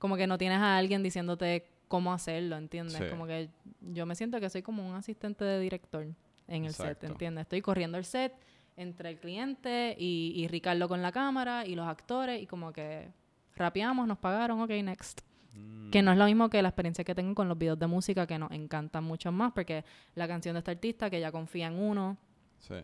como que no tienes a alguien diciéndote cómo hacerlo, ¿entiendes? Sí. Como que yo me siento que soy como un asistente de director en el Exacto. set, ¿entiendes? Estoy corriendo el set entre el cliente y, y Ricardo con la cámara y los actores y como que rapeamos, nos pagaron, ok, next. Mm. Que no es lo mismo que la experiencia que tengo con los videos de música que nos encantan mucho más porque la canción de este artista que ya confía en uno, Sí.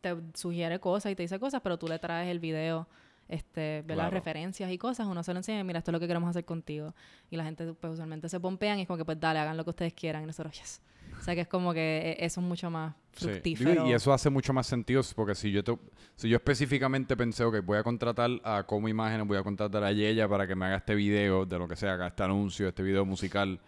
te sugiere cosas y te dice cosas, pero tú le traes el video, este, ve las Claro. referencias y cosas, uno se lo enseña, mira, esto es lo que queremos hacer contigo. Y la gente pues usualmente se pompean y es como que pues dale, hagan lo que ustedes quieran y nosotros, yes. O sea que es como que eh, eso es mucho más. Fructífero. Y eso hace mucho más sentido porque si yo te- si yo específicamente pensé, ok, voy a contratar a Como Imágenes, voy a contratar a Yeya para que me haga este video de lo que sea, este anuncio, este video musical,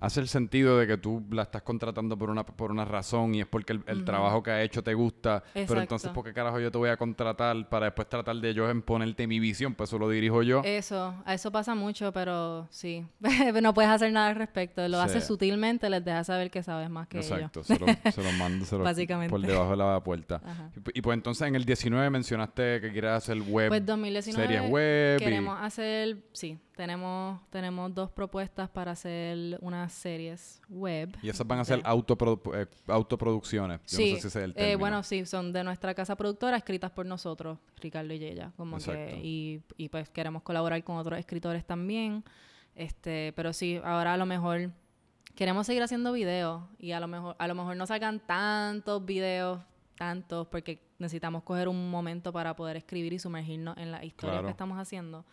hace el sentido de que tú la estás contratando por una, por una razón y es porque el, trabajo que ha hecho te gusta, pero Exacto. entonces ¿por qué carajo yo te voy a contratar para después tratar de yo imponerte mi visión? Pues eso lo dirijo yo. Eso, a eso pasa mucho, pero sí, *laughs* no puedes hacer nada al respecto. Lo Sí. haces sutilmente, les dejas saber que sabes más que Exacto, ellos. se lo, se lo mando se lo- *laughs* Básicamente. por debajo de la puerta. Ajá. Y, y pues entonces en el 19 mencionaste que quieres hacer web, Pues 2019 series web. y- queremos hacer, sí, tenemos, tenemos dos propuestas para hacer unas series web. Y esas van a ser de- autoprodu- eh, autoproducciones. Yo sí, no sé si ese es el eh, bueno, sí, son de nuestra casa productora, escritas por nosotros, Ricardo y ella, como Exacto. que, y, y pues queremos colaborar con otros escritores también, este, pero sí, ahora a lo mejor queremos seguir haciendo videos y a lo mejor, a lo mejor no salgan tantos videos, tantos, porque necesitamos coger un momento para poder escribir y sumergirnos en la historia Claro. que estamos haciendo,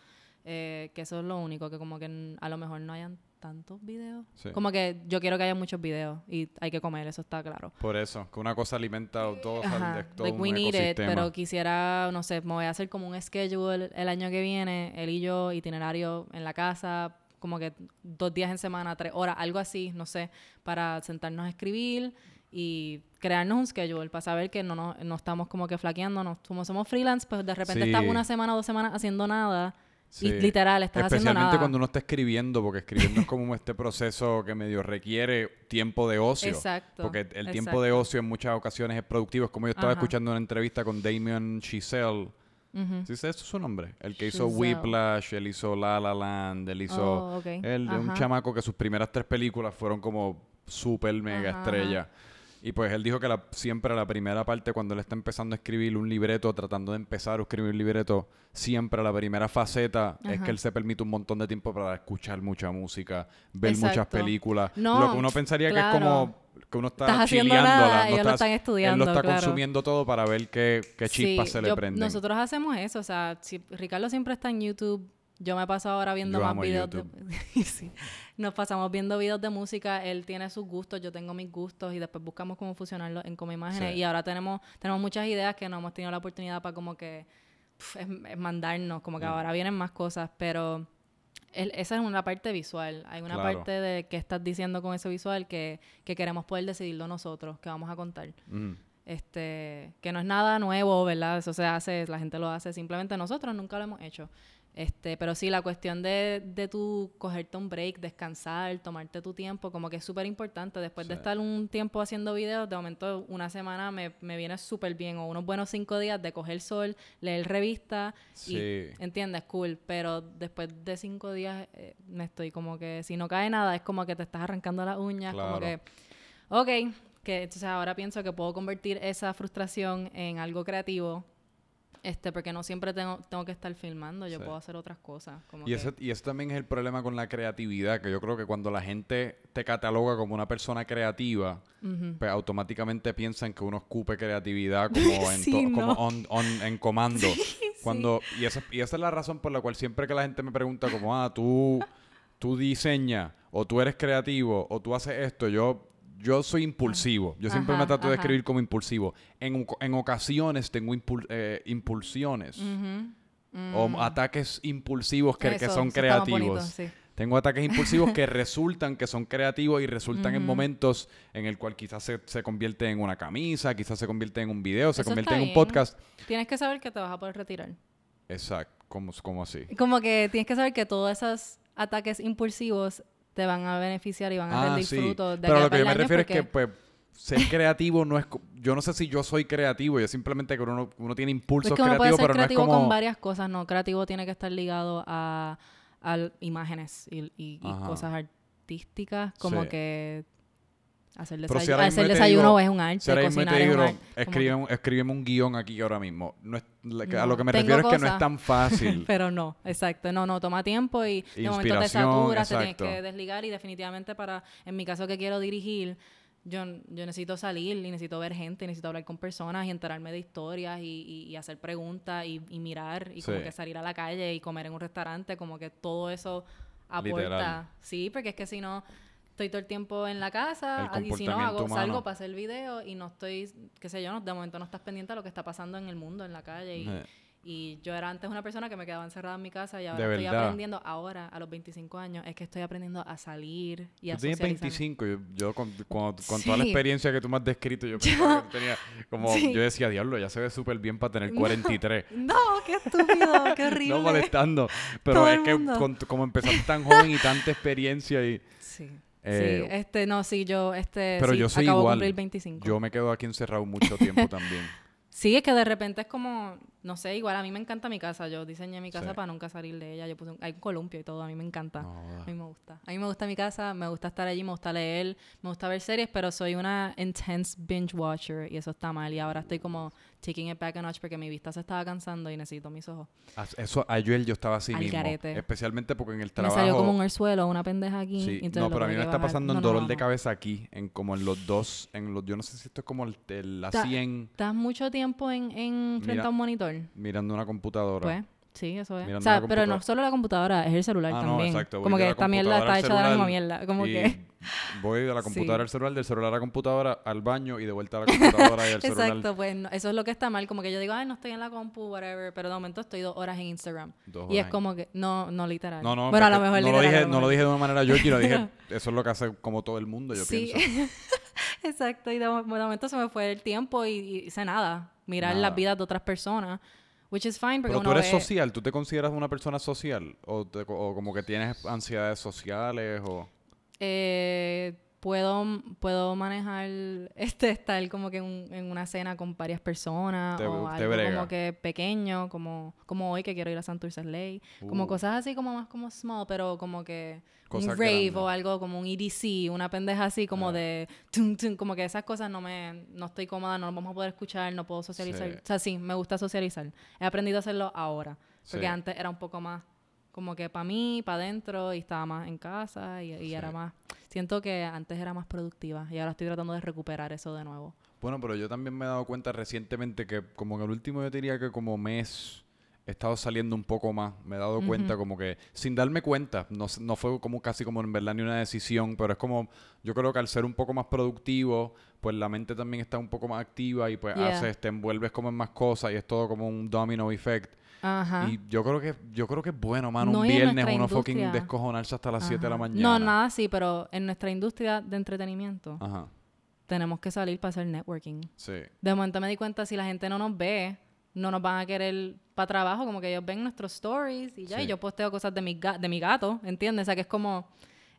eh, que eso es lo único, que como que a lo mejor no hayan tantos videos. Sí. Como que yo quiero que haya muchos videos y hay que comer, eso está claro. Por eso, que una cosa alimenta todo, Ajá, de todo like un we need it, pero quisiera, no sé, me voy a hacer como un schedule el año que viene, él y yo, itinerario en la casa, como que dos días en semana, tres horas, algo así, no sé, para sentarnos a escribir y crearnos un schedule para saber que no, no, no estamos como que flaqueando, no, como somos freelance, pues de repente Sí. estás una semana, dos semanas haciendo nada Sí. y literal estás haciendo Especialmente nada. cuando uno está escribiendo, porque escribiendo es como este proceso que medio requiere tiempo de ocio. Exacto. Porque el tiempo de ocio en muchas ocasiones es productivo. Es como yo estaba Ajá. escuchando una entrevista con Damien Chazelle. Ujú. ¿Sí es su nombre? El que hizo. Whiplash, él hizo La La Land, él hizo... Oh. Él es un chamaco que sus primeras tres películas fueron como super mega Ajá, estrella. Y pues él dijo que la, siempre la primera parte, cuando él está empezando a escribir un libreto, tratando de empezar a escribir un libreto, siempre la primera faceta es Ajá. que él se permite un montón de tiempo para escuchar mucha música, ver muchas Exacto. películas. No, lo que uno pensaría que es claro. como que uno está Estás haciendo nada, no ellos lo estás- están estudiando, Él lo está claro. consumiendo todo para ver qué, qué chispas Sí, se le yo- prenden. Nosotros hacemos eso, o sea, si Ricardo siempre está en YouTube, yo me paso ahora viendo Yo más amo videos. de- YouTube. *laughs* Sí. Nos pasamos viendo videos de música, él tiene sus gustos, yo tengo mis gustos y después buscamos cómo fusionarlo en como imágenes Sí. y ahora tenemos tenemos muchas ideas que no hemos tenido la oportunidad para como que pf, es- es mandarnos, como que Mm. ahora vienen más cosas, pero el- esa es una parte visual. Hay una Claro. parte de qué estás diciendo con ese visual que, que queremos poder decidirlo nosotros, que vamos a contar Mm. este que no es nada nuevo, ¿verdad? Eso se hace, la gente lo hace, simplemente nosotros nunca lo hemos hecho. Este, pero sí, la cuestión de, de tu cogerte un break, descansar, tomarte tu tiempo, como que es súper importante. Después de estar un tiempo haciendo videos, de momento una semana me, me viene súper bien. O unos buenos cinco días de coger sol, leer revistas Sí. y, ¿entiendes? Cool. Pero después de cinco días eh, me estoy como que, si no cae nada, es como que te estás arrancando las uñas, como que, ok, que entonces ahora pienso que puedo convertir esa frustración en algo creativo. Este, porque no siempre tengo, tengo que estar filmando, yo Sí. puedo hacer otras cosas. Como Y que- ese, y ese también es el problema con la creatividad, que yo creo que cuando la gente te cataloga como una persona creativa, pues automáticamente piensan que uno escupe creatividad como *laughs* en, Sí, como on- en comando. *laughs* Cuando, y, esa, y esa es la razón por la cual siempre que la gente me pregunta como, ah, tú, tú diseñas, o tú eres creativo, o tú haces esto, yo... Yo soy impulsivo. Yo siempre me Ajá, trato de escribir como impulsivo. En, en ocasiones tengo impul- eh, impulsiones Ujú. o Mm. ataques impulsivos que, que son creativos. bonito, sí. Tengo ataques impulsivos que *laughs* resultan que son creativos y resultan en momentos en el cual quizás se, se convierte en una camisa, quizás se convierte en un video, se Eso convierte en un podcast. Tienes que saber que te vas a poder retirar. Exacto, como, como así. Como que tienes que saber que todos esos ataques impulsivos te van a beneficiar y van a Ah, rendir sí. frutos de Pero lo que yo me refiero es que pues ser creativo no es... Yo no sé si yo soy creativo, yo simplemente que uno, uno tiene impulsos Es que uno puede creativos, ser pero no es creativo como... con varias cosas, ¿no? Creativo tiene que estar ligado a, a imágenes y, y- y Ajá. cosas artísticas, como Sí. que hacer, Pero desayu- si hacer desayuno digo- es un arte, Si ahora mismo te un digo, escríbeme, guion aquí ahora mismo. No es- a lo que me refiero es que no es tan fácil. *laughs* Pero no, exacto. No, no, toma tiempo y de momento te saturas, te tienes que desligar y definitivamente para, en mi caso que quiero dirigir, yo, yo necesito salir y necesito ver gente, necesito hablar con personas y enterarme de historias y, y- y hacer preguntas y, y mirar y como que salir a la calle y comer en un restaurante, como que todo eso aporta. Literal. Sí, porque es que si no... Estoy todo el tiempo en la casa y si no hago, humano. salgo para hacer video y no estoy, qué sé yo, no, de momento no estás pendiente a lo que está pasando en el mundo, en la calle y, Eh. y yo era antes una persona que me quedaba encerrada en mi casa y ahora De estoy verdad. aprendiendo, ahora a los 25 años, es que estoy aprendiendo a salir y a Tú tienes socializar. 25, yo, yo con, con- con toda la experiencia que tú me has descrito, yo *laughs* pensaba que tú tenías como, Sí. yo decía, diablo, ya se ve súper bien para tener 43. *laughs* No, qué estúpido, qué *laughs* horrible. No molestando, pero Todo es que con- como empezaste tan joven y tanta experiencia y Sí. Eh, sí, este, no, sí, yo, este, pero sí, yo soy acabo igual. de cumplir 25. yo me quedo aquí encerrado mucho tiempo también. *laughs* Sí, es que de repente es como, no sé, igual a mí me encanta mi casa. Yo diseñé mi casa Sí. para nunca salir de ella. Yo puse un, hay un columpio y todo, a mí me encanta. No. A mí me gusta. A mí me gusta mi casa, me gusta estar allí, me gusta leer, me gusta ver series, pero soy una intense binge watcher y eso está mal. Y ahora estoy como taking it back a notch porque mi vista se estaba cansando y necesito mis ojos. Eso, ayer yo estaba así Al mismo. garete. Especialmente porque en el Me trabajo... salió como un suelo, una pendeja aquí. Sí, entonces no, pero a mí me está bajar. pasando No, un no, dolor no, de no. cabeza aquí, en como en los dos, en los, yo no sé si esto es como el, el- la Ta- 100 ¿Estás mucho tiempo en, en frente Mira, a un monitor? mirando una computadora. Pues, sí, eso es. Mirando O sea, pero no solo la computadora, es el celular Ah, no, también. exacto, voy Como de que esta mierda está hecha de la misma mierda. Como y que... Voy de la computadora Sí. al celular, del celular a la computadora, al baño y de vuelta a la computadora y al *laughs* celular. Exacto, pues no, eso es lo que está mal. Como que yo digo, ay, no estoy en la compu, whatever. Pero de momento estoy dos horas en Instagram. Dos Y es horas. como que, no, no literal. No, no, bueno, a lo mejor no lo dije, lo no lo dije de una manera yo lo dije, *laughs* eso es lo que hace como todo el mundo, yo Sí. pienso. *laughs* Exacto, y de, mo- de momento se me fue el tiempo y, y hice nada. Mirar Nada. las vidas de otras personas. Which is fine, porque Pero tú eres ve- social, ¿tú te consideras una persona social? ¿O, te- o como que tienes ansiedades sociales? o eh, puedo, puedo manejar *laughs* este estar como que en, un- en una cena con varias personas Te- o te algo brega. como que pequeño, como, como hoy que quiero ir a Santurce Ley, como Uh. cosas así como más como small, pero como que Cosas un rave grandes. o algo como un EDC, una pendeja así como Ah. de tum, tum, como que esas cosas no me no estoy cómoda, no vamos a poder escuchar, no puedo socializar. Sí. O sea, sí, me gusta socializar. He aprendido a hacerlo ahora, porque Sí. antes era un poco más como que para mí, para adentro, y estaba más en casa y, y era Sí. más... Siento que antes era más productiva y ahora estoy tratando de recuperar eso de nuevo. Bueno, pero yo también me he dado cuenta recientemente que como en el último yo diría que como mes he estado saliendo un poco más. Me he dado cuenta como que sin darme cuenta, no, no fue como casi como en verdad ni una decisión, pero es como yo creo que al ser un poco más productivo, pues la mente también está un poco más activa y pues Yeah. haces, te envuelves como en más cosas y es todo como un domino effect. Ajá. Y yo creo que yo creo que es bueno, mano, No, un viernes uno fucking industria. descojonarse hasta las 7 de la mañana. No, nada así, pero en nuestra industria de entretenimiento Ajá. tenemos que salir para hacer networking. Sí. De momento me di cuenta, si la gente no nos ve, no nos van a querer para trabajo, como que ellos ven nuestros stories y ya, Sí. y yo posteo cosas de mi, ga- de mi gato, ¿entiendes? O sea, que es como,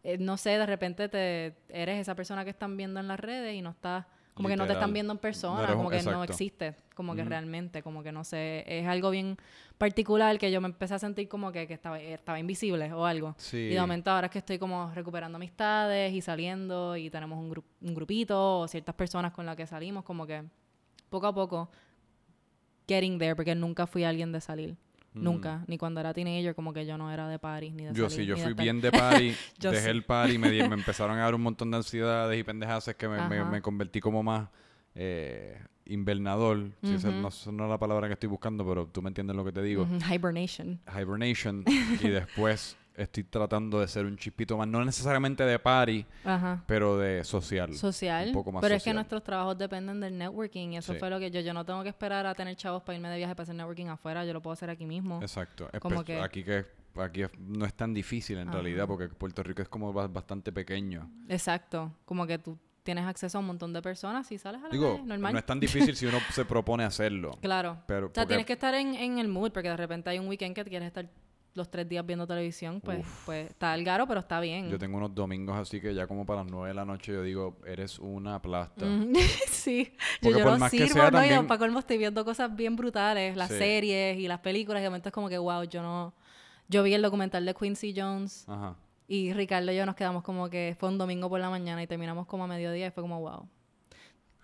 eh, no sé, de repente te eres esa persona que están viendo en las redes y no estás, como que no te están viendo en persona, como que no existe, como que realmente, como que no sé, es algo bien particular que yo me empecé a sentir como que, que estaba, estaba invisible o algo. Sí. Y de momento ahora es que estoy como recuperando amistades y saliendo y tenemos un, gru- un grupito o ciertas personas con las que salimos, como que poco a poco getting there, porque nunca fui alguien de salir. Mm. Nunca. Ni cuando era teenager, como que yo no era de party ni de Yo salir, sí, yo de fui bien *laughs* de party, dejé sí. el party, me, me empezaron a dar un montón de ansiedades y pendejaces que me, me- Ajá. me convertí como más eh, invernador. Si esa no, esa no es la palabra que estoy buscando, pero tú me entiendes lo que te digo. Hibernation. Hibernation. *laughs* y después estoy tratando de ser un chispito más, no necesariamente de party, Ajá. pero de social. Social. Un poco más pero es que nuestros trabajos dependen del networking y eso Sí. fue lo que yo, yo no tengo que esperar a tener chavos para irme de viaje para hacer networking afuera, yo lo puedo hacer aquí mismo. Exacto. Como que- Aquí que aquí no es tan difícil en Ajá. realidad porque Puerto Rico es como ba- bastante pequeño. Exacto. Como que tú tienes acceso a un montón de personas y sales a la Digo, calle, normal. no es tan difícil si uno se propone hacerlo. *laughs* Claro. Pero O sea, porque- tienes que estar en, en el mood, porque de repente hay un weekend que quieres estar los tres días viendo televisión, pues, pues está al garo, pero está bien. Yo tengo unos domingos así que ya como para las 9 de la noche yo digo, eres una plasta. *laughs* Sí, yo, Porque yo por no más que sirvo, sea ¿no? Y también- para colmo estoy viendo cosas bien brutales, las Sí. series y las películas, y de momento es como que, wow, yo no... Yo vi el documental de Quincy Jones Ajá. y Ricardo y yo nos quedamos como que fue un domingo por la mañana y terminamos como a mediodía y fue como, wow,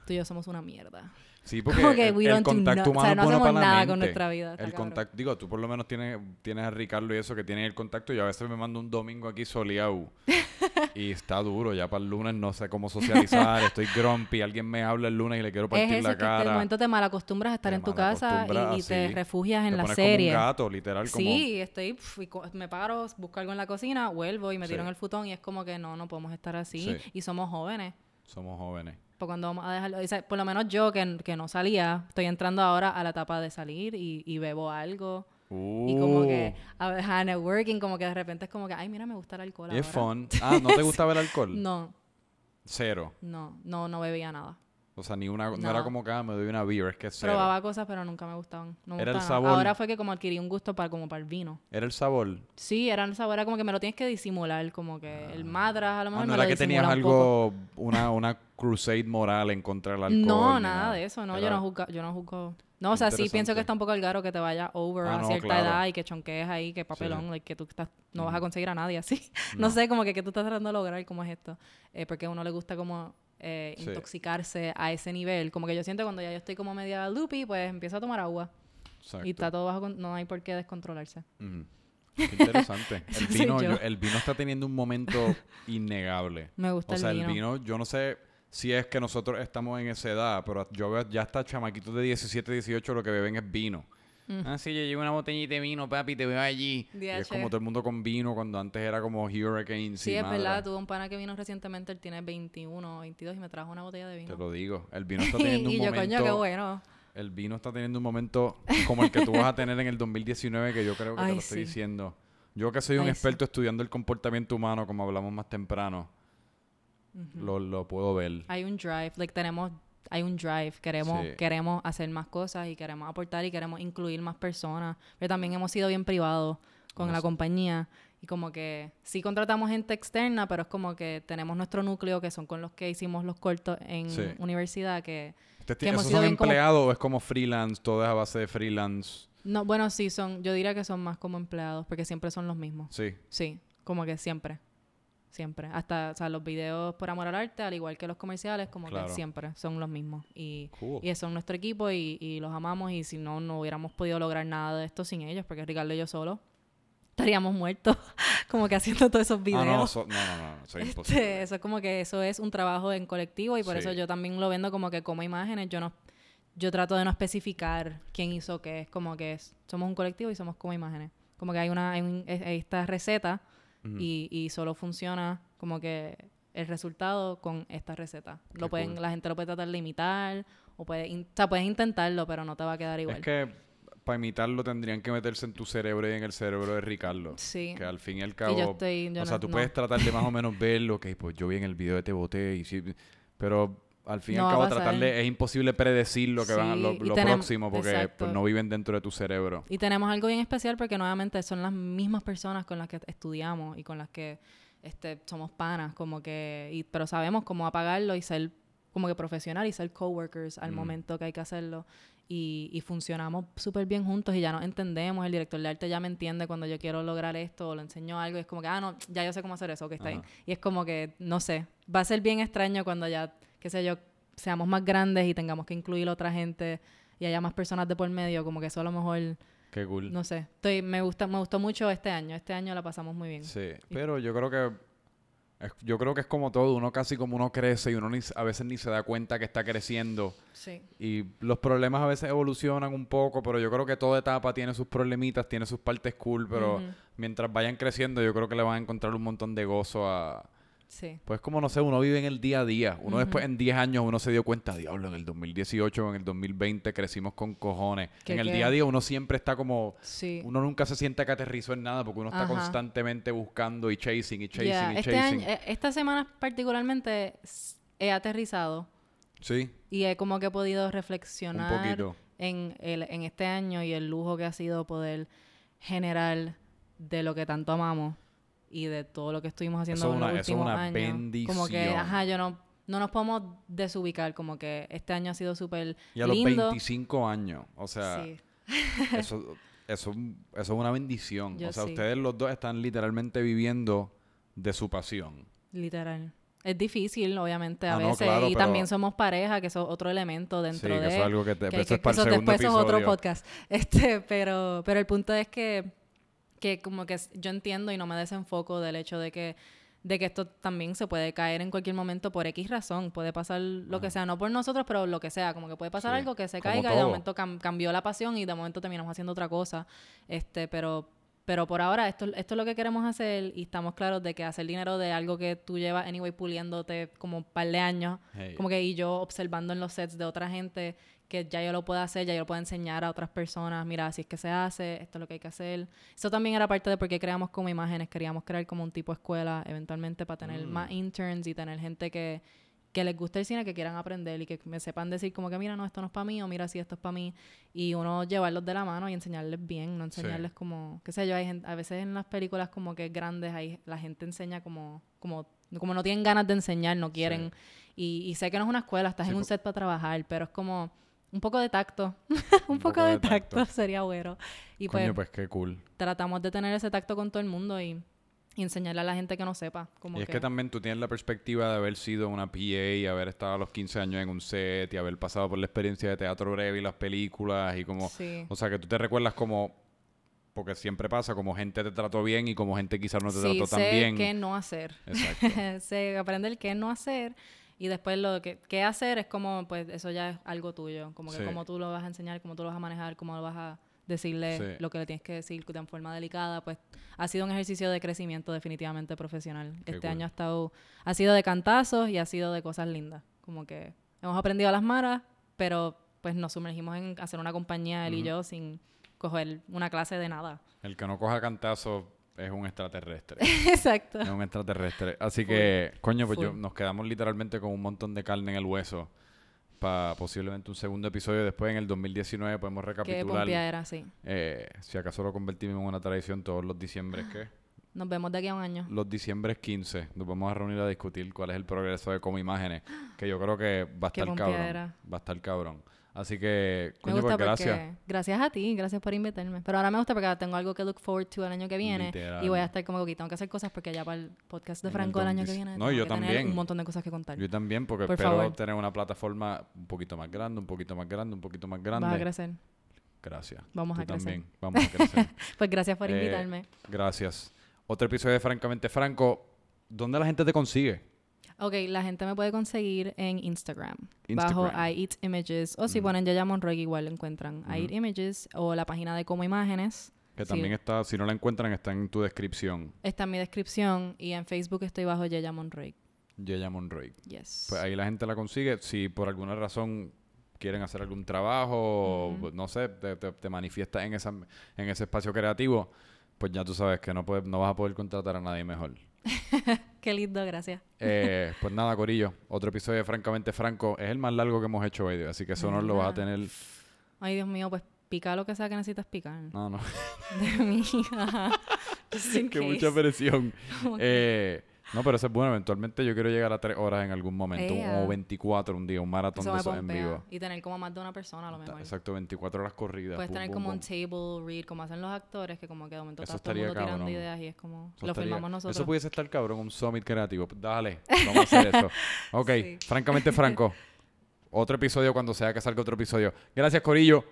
tú y yo somos una mierda. Sí, porque Como que el, el contacto o humano sea, no bueno hacemos para la nada con mente. nuestra vida, El cabrón. contacto, digo, tú por lo menos tienes, tienes a Ricardo y eso que tienen el contacto y a veces me mando un domingo aquí soleado *laughs* y está duro, ya para el lunes no sé cómo socializar, estoy grumpy, alguien me habla el lunes y le quiero Es partir eso, la que de cara. momento te malacostumbras a estar Te en tu casa y, y te refugias en Te la pones serie. como un gato, literal, como Sí, estoy, me paro, busco algo en la cocina, vuelvo y me tiro Sí. en el futón y es como que no, no podemos estar así Sí. y somos jóvenes. somos jóvenes. Por cuando vamos a dejarlo, o sea, por lo menos yo que, que no salía, estoy entrando ahora a la etapa de salir y, y bebo algo y como que Uh, a, a networking, como que de repente es como que, ay, mira, me gusta el alcohol es fun. *laughs* Ah, ¿no te gustaba el alcohol? No, Cero. no, no, no bebía nada. O sea, ni una, no, No. era como que ah, me doy una beer, es que cero. Probaba cosas, pero nunca me gustaban. No me Era el gustaban. sabor. Ahora fue que como adquirí un gusto para como para el vino. Era el sabor. Sí, era el sabor, era como que me lo tienes que disimular, como que el madras a lo Ah, mejor no me lo era que tenías un algo, una, una crusade moral en contra del alcohol. No, ni nada de eso, no, yo Era- no juzgo, yo no juzgo. No, o sea, sí pienso que está un poco al garo que te vaya over Ah, a no, cierta claro. edad y que chonquees ahí, que papelón, like, que tú estás, no vas a conseguir a nadie así. *laughs* No, sé, como que, que tú estás tratando de lograr, como es esto. Eh, porque a uno le gusta como eh, Sí. intoxicarse a ese nivel. Como que yo siento cuando ya yo estoy como media loopy, pues empiezo a tomar agua. Exacto. Y está todo bajo, no hay por qué descontrolarse. *laughs* Qué interesante. El vino, yo. yo- el vino está teniendo un momento *laughs* innegable. Me gusta O sea, el el vino. vino, yo no sé si es que nosotros estamos en esa edad, pero yo veo ya hasta chamaquitos de 17, 18 lo que beben es vino. Mm. Ah, sí, yo llevo una botellita de vino, papi, te veo allí. Y es como todo el mundo con vino cuando antes era como Hurricanes Sí, es madre. verdad. Tuve un pana que vino recientemente, él tiene 21 o 22 y me trajo una botella de vino. Te lo digo. El vino está *laughs* teniendo un y yo, momento... coño, qué bueno. El vino está teniendo un momento como el que tú vas a tener en el 2019, que yo creo que te lo estoy sí. diciendo. Yo que soy un Ay, sí. experto estudiando el comportamiento humano, como hablamos más temprano, lo, lo puedo ver. Hay un drive, like tenemos, hay un drive, queremos, Sí. queremos hacer más cosas y queremos aportar y queremos incluir más personas. Pero también hemos sido bien privados con la compañía y como que sí contratamos gente externa, pero es como que tenemos nuestro núcleo que son con los que hicimos los cortos en Sí. universidad que ¿Ustedes que hemos ¿Esos sido son como- empleados o es como freelance? Todo es a base de freelance. no, bueno, sí son, yo diría que son más como empleados porque siempre son los mismos. Sí. Sí, como que siempre. Siempre. Hasta, o sea, los videos por amor al arte, al igual que los comerciales, como Claro. que siempre son los mismos. Y, Cool. y son nuestro equipo y, y los amamos. Y si no, no hubiéramos podido lograr nada de esto sin ellos, porque Ricardo y yo solo estaríamos muertos, *laughs* como que haciendo todos esos videos. Ah, no, so- no, no, no, eso es Este, imposible. eso es como que eso es un trabajo en colectivo y por Sí. eso yo también lo vendo como que como imágenes. Yo no, yo trato de no especificar quién hizo qué. Es como que es- somos un colectivo y somos como imágenes. Como que hay una, hay, un- es- hay esta receta Y, y solo funciona como que el resultado con esta receta. Qué Lo pueden, cool. la gente lo puede tratar de imitar o puede, in- o sea, puedes intentarlo, pero no te va a quedar igual. Es que para imitarlo tendrían que meterse en tu cerebro y en el cerebro de Ricardo. sí. Que al fin y al Y cabo... yo estoy, yo o no- sea, tú no. puedes tratar de más o menos *laughs* verlo, ok, pues yo vi en el video de te boté y sí, pero al fin y No al cabo tratarle, es imposible predecir lo que van, Sí, lo, y lo tenemos- próximo porque pues, no viven dentro de tu cerebro. Y tenemos algo bien especial porque nuevamente son las mismas personas con las que estudiamos y con las que este, somos panas, como que, y, pero sabemos cómo apagarlo y ser como que profesional y ser coworkers al Mm. momento que hay que hacerlo. Y, y funcionamos súper bien juntos y ya nos entendemos. El director de arte ya me entiende cuando yo quiero lograr esto o le enseño algo y es como que, ah, no, ya yo sé cómo hacer eso, que está bien. Y es como que, no sé, va a ser bien extraño cuando ya, qué sé yo, seamos más grandes y tengamos que incluir otra gente y haya más personas de por medio, como que eso a lo mejor Qué cool. no sé, estoy, me gusta, me gustó mucho este año. Este año la pasamos muy bien. Sí, pero yo creo que es- yo creo que es como todo, uno casi como uno crece y uno ni, a veces ni se da cuenta que está creciendo Sí. y los problemas a veces evolucionan un poco, pero yo creo que toda etapa tiene sus problemitas, tiene sus partes cool, pero mientras vayan creciendo yo creo que le van a encontrar un montón de gozo a Sí. pues como no sé, uno vive en el día a día. Uno después en 10 años uno se dio cuenta, diablo, en el 2018 o en el 2020 crecimos con cojones. ¿Qué, En el qué? día a día uno siempre está como Sí. uno nunca se siente que aterrizó en nada porque uno está constantemente buscando y chasing y chasing Ya, y este chasing. año, eh, esta semana particularmente he aterrizado Sí, y he como que he podido un reflexionar poquito. en, el, en este año y el lujo que ha sido poder generar de lo que tanto amamos y de todo lo que estuvimos haciendo Eso es en los una- eso es últimos una años. Como que, ajá, yo no, no nos podemos desubicar, como que este año ha sido súper Y a los lindo. 25 años, o sea, sí. *laughs* eso, eso, eso es una bendición. Yo o sea, sí. ustedes los dos están literalmente viviendo de su pasión. Literal. Es difícil, obviamente, a Ah, no, veces. claro, y pero- también somos pareja, que eso es otro elemento Sí, dentro que de... eso es algo que, te, que- eso que- que eso después es otro podcast. *laughs* Este, pero, pero el punto es que, que como que yo entiendo y no me desenfoco del hecho de que de que esto también se puede caer en cualquier momento por X razón. Puede pasar lo que sea, no por nosotros, pero lo que sea. Como que puede pasar Sí, algo que se como caiga y de momento cam- cambió la pasión y de momento terminamos haciendo otra cosa. Este, pero, pero por ahora esto, esto es lo que queremos hacer y estamos claros de que hacer dinero de algo que tú llevas, anyway, puliéndote como un par de años. Hey. Como que y yo observando en los sets de otra gente que ya yo lo puedo hacer, ya yo lo puedo enseñar a otras personas, mira, así es que se hace, esto es lo que hay que hacer. Eso también era parte de por qué creamos como imágenes, queríamos crear como un tipo de escuela eventualmente para tener Mm. más interns y tener gente que, que les guste el cine, que quieran aprender y que me sepan decir como que mira, no, esto no es para mí o mira, sí, esto es para mí. Y uno llevarlos de la mano y enseñarles bien, no Sí. enseñarles como, qué sé yo, hay gente, a veces en las películas como que grandes, ahí la gente enseña como, como, como no tienen ganas de enseñar, no quieren. Y, y sé que no es una escuela, estás Sí, en un set para trabajar, pero es como un poco de tacto. *laughs* un, poco, poco de de tacto, tacto. sería bueno. Y pues, Coño, pues qué cool. tratamos de tener ese tacto con todo el mundo y, y enseñarle a la gente que no sepa. Como Y es que también tú tienes la perspectiva de haber sido una PA y haber estado a los 15 años en un set y haber pasado por la experiencia de teatro breve y las películas y como... Sí. O sea, que tú te recuerdas como... Porque siempre pasa, como gente te trató bien y como gente quizás no te sí, trató tan sé bien. qué no hacer. Exacto. *laughs* sé aprender qué no hacer y después lo que qué hacer es como, pues eso ya es algo tuyo. Como que Sí. cómo tú lo vas a enseñar, cómo tú lo vas a manejar, cómo lo vas a decirle Sí. lo que le tienes que decir de forma delicada, pues ha sido un ejercicio de crecimiento definitivamente profesional. Qué este cool. año ha estado, ha sido de cantazos y ha sido de cosas lindas. Como que hemos aprendido a las maras, pero pues nos sumergimos en hacer una compañía, él y Ujú. yo, sin coger una clase de nada. El que no coja cantazo es un extraterrestre. *laughs* Exacto. es un extraterrestre. Así Full. que, coño, pues yo- nos quedamos literalmente con un montón de carne en el hueso para posiblemente un segundo episodio. Después, en el 2019, podemos Qué recapitular. pompía era, sí. eh, si acaso lo convertimos en una tradición todos los diciembres, ¿qué? *gasps* Nos vemos de aquí a un año. Los diciembres 15 nos vamos a reunir a discutir cuál es el progreso de como imágenes, que yo creo que va a Qué estar cabrón. Va a estar cabrón. Así que, Me coño, gusta pues gracias. porque... Gracias a ti, gracias por invitarme. Pero ahora me gusta porque tengo algo que look forward to el año que viene. Literal. Y voy a estar como que tengo que hacer cosas porque ya para el podcast de el Franco el año que 20. viene No, tengo yo que tener también. un montón de cosas que contar. Yo también, porque Por espero favor. tener una plataforma un poquito más grande, un poquito más grande, un poquito más grande. Vas a crecer. Gracias. Vamos Tú a crecer. también. Vamos a crecer. *laughs* Pues gracias por Eh, invitarme. Gracias. Otro episodio de Francamente Franco. ¿Dónde la gente te consigue? Ok, la gente me puede conseguir en Instagram, bajo. I Eat Images. O si Ujú. ponen Yaya Monroy, igual lo encuentran. I Eat. Images o la página de Como Imágenes. Que Sí. también está, si no la encuentran, está en tu descripción. Está en mi descripción. Y en Facebook estoy bajo Yaya Monroy. Yeya Monroy. Yes. Pues ahí la gente la consigue. Si por alguna razón quieren hacer algún trabajo, o, no sé, te, te, te manifiestas en, esa, en ese espacio creativo, pues ya tú sabes que no, puedes, no vas a poder contratar a nadie mejor. *laughs* Qué lindo, gracias. Eh, *laughs* pues nada, Corillo. Otro episodio de Francamente Franco. Es el más largo que hemos hecho hoy, así que eso no lo vas a tener. Ay, Dios mío, pues pica lo que sea que necesitas picar. No, no. *laughs* De mí. ajá. Case. mucha presión. Que- Eh, no, pero eso es bueno. Eventualmente yo quiero llegar a tres horas en algún momento. O 24 un día, un maratón Eso de esos en vivo. Y tener como más de una persona a lo mejor. Exacto, 24 horas corridas. Puedes pum, tener pum, como un pum. table read, como hacen los actores, que como que de momento Eso todo el mundo tirando ideas y es como... Eso lo estaría- filmamos nosotros. Eso pudiese estar cabrón, un summit creativo. Pues Dale, *laughs* vamos a hacer eso. Ok, Sí. francamente franco. *laughs* Otro episodio cuando sea que salga otro episodio. Gracias, Corillo.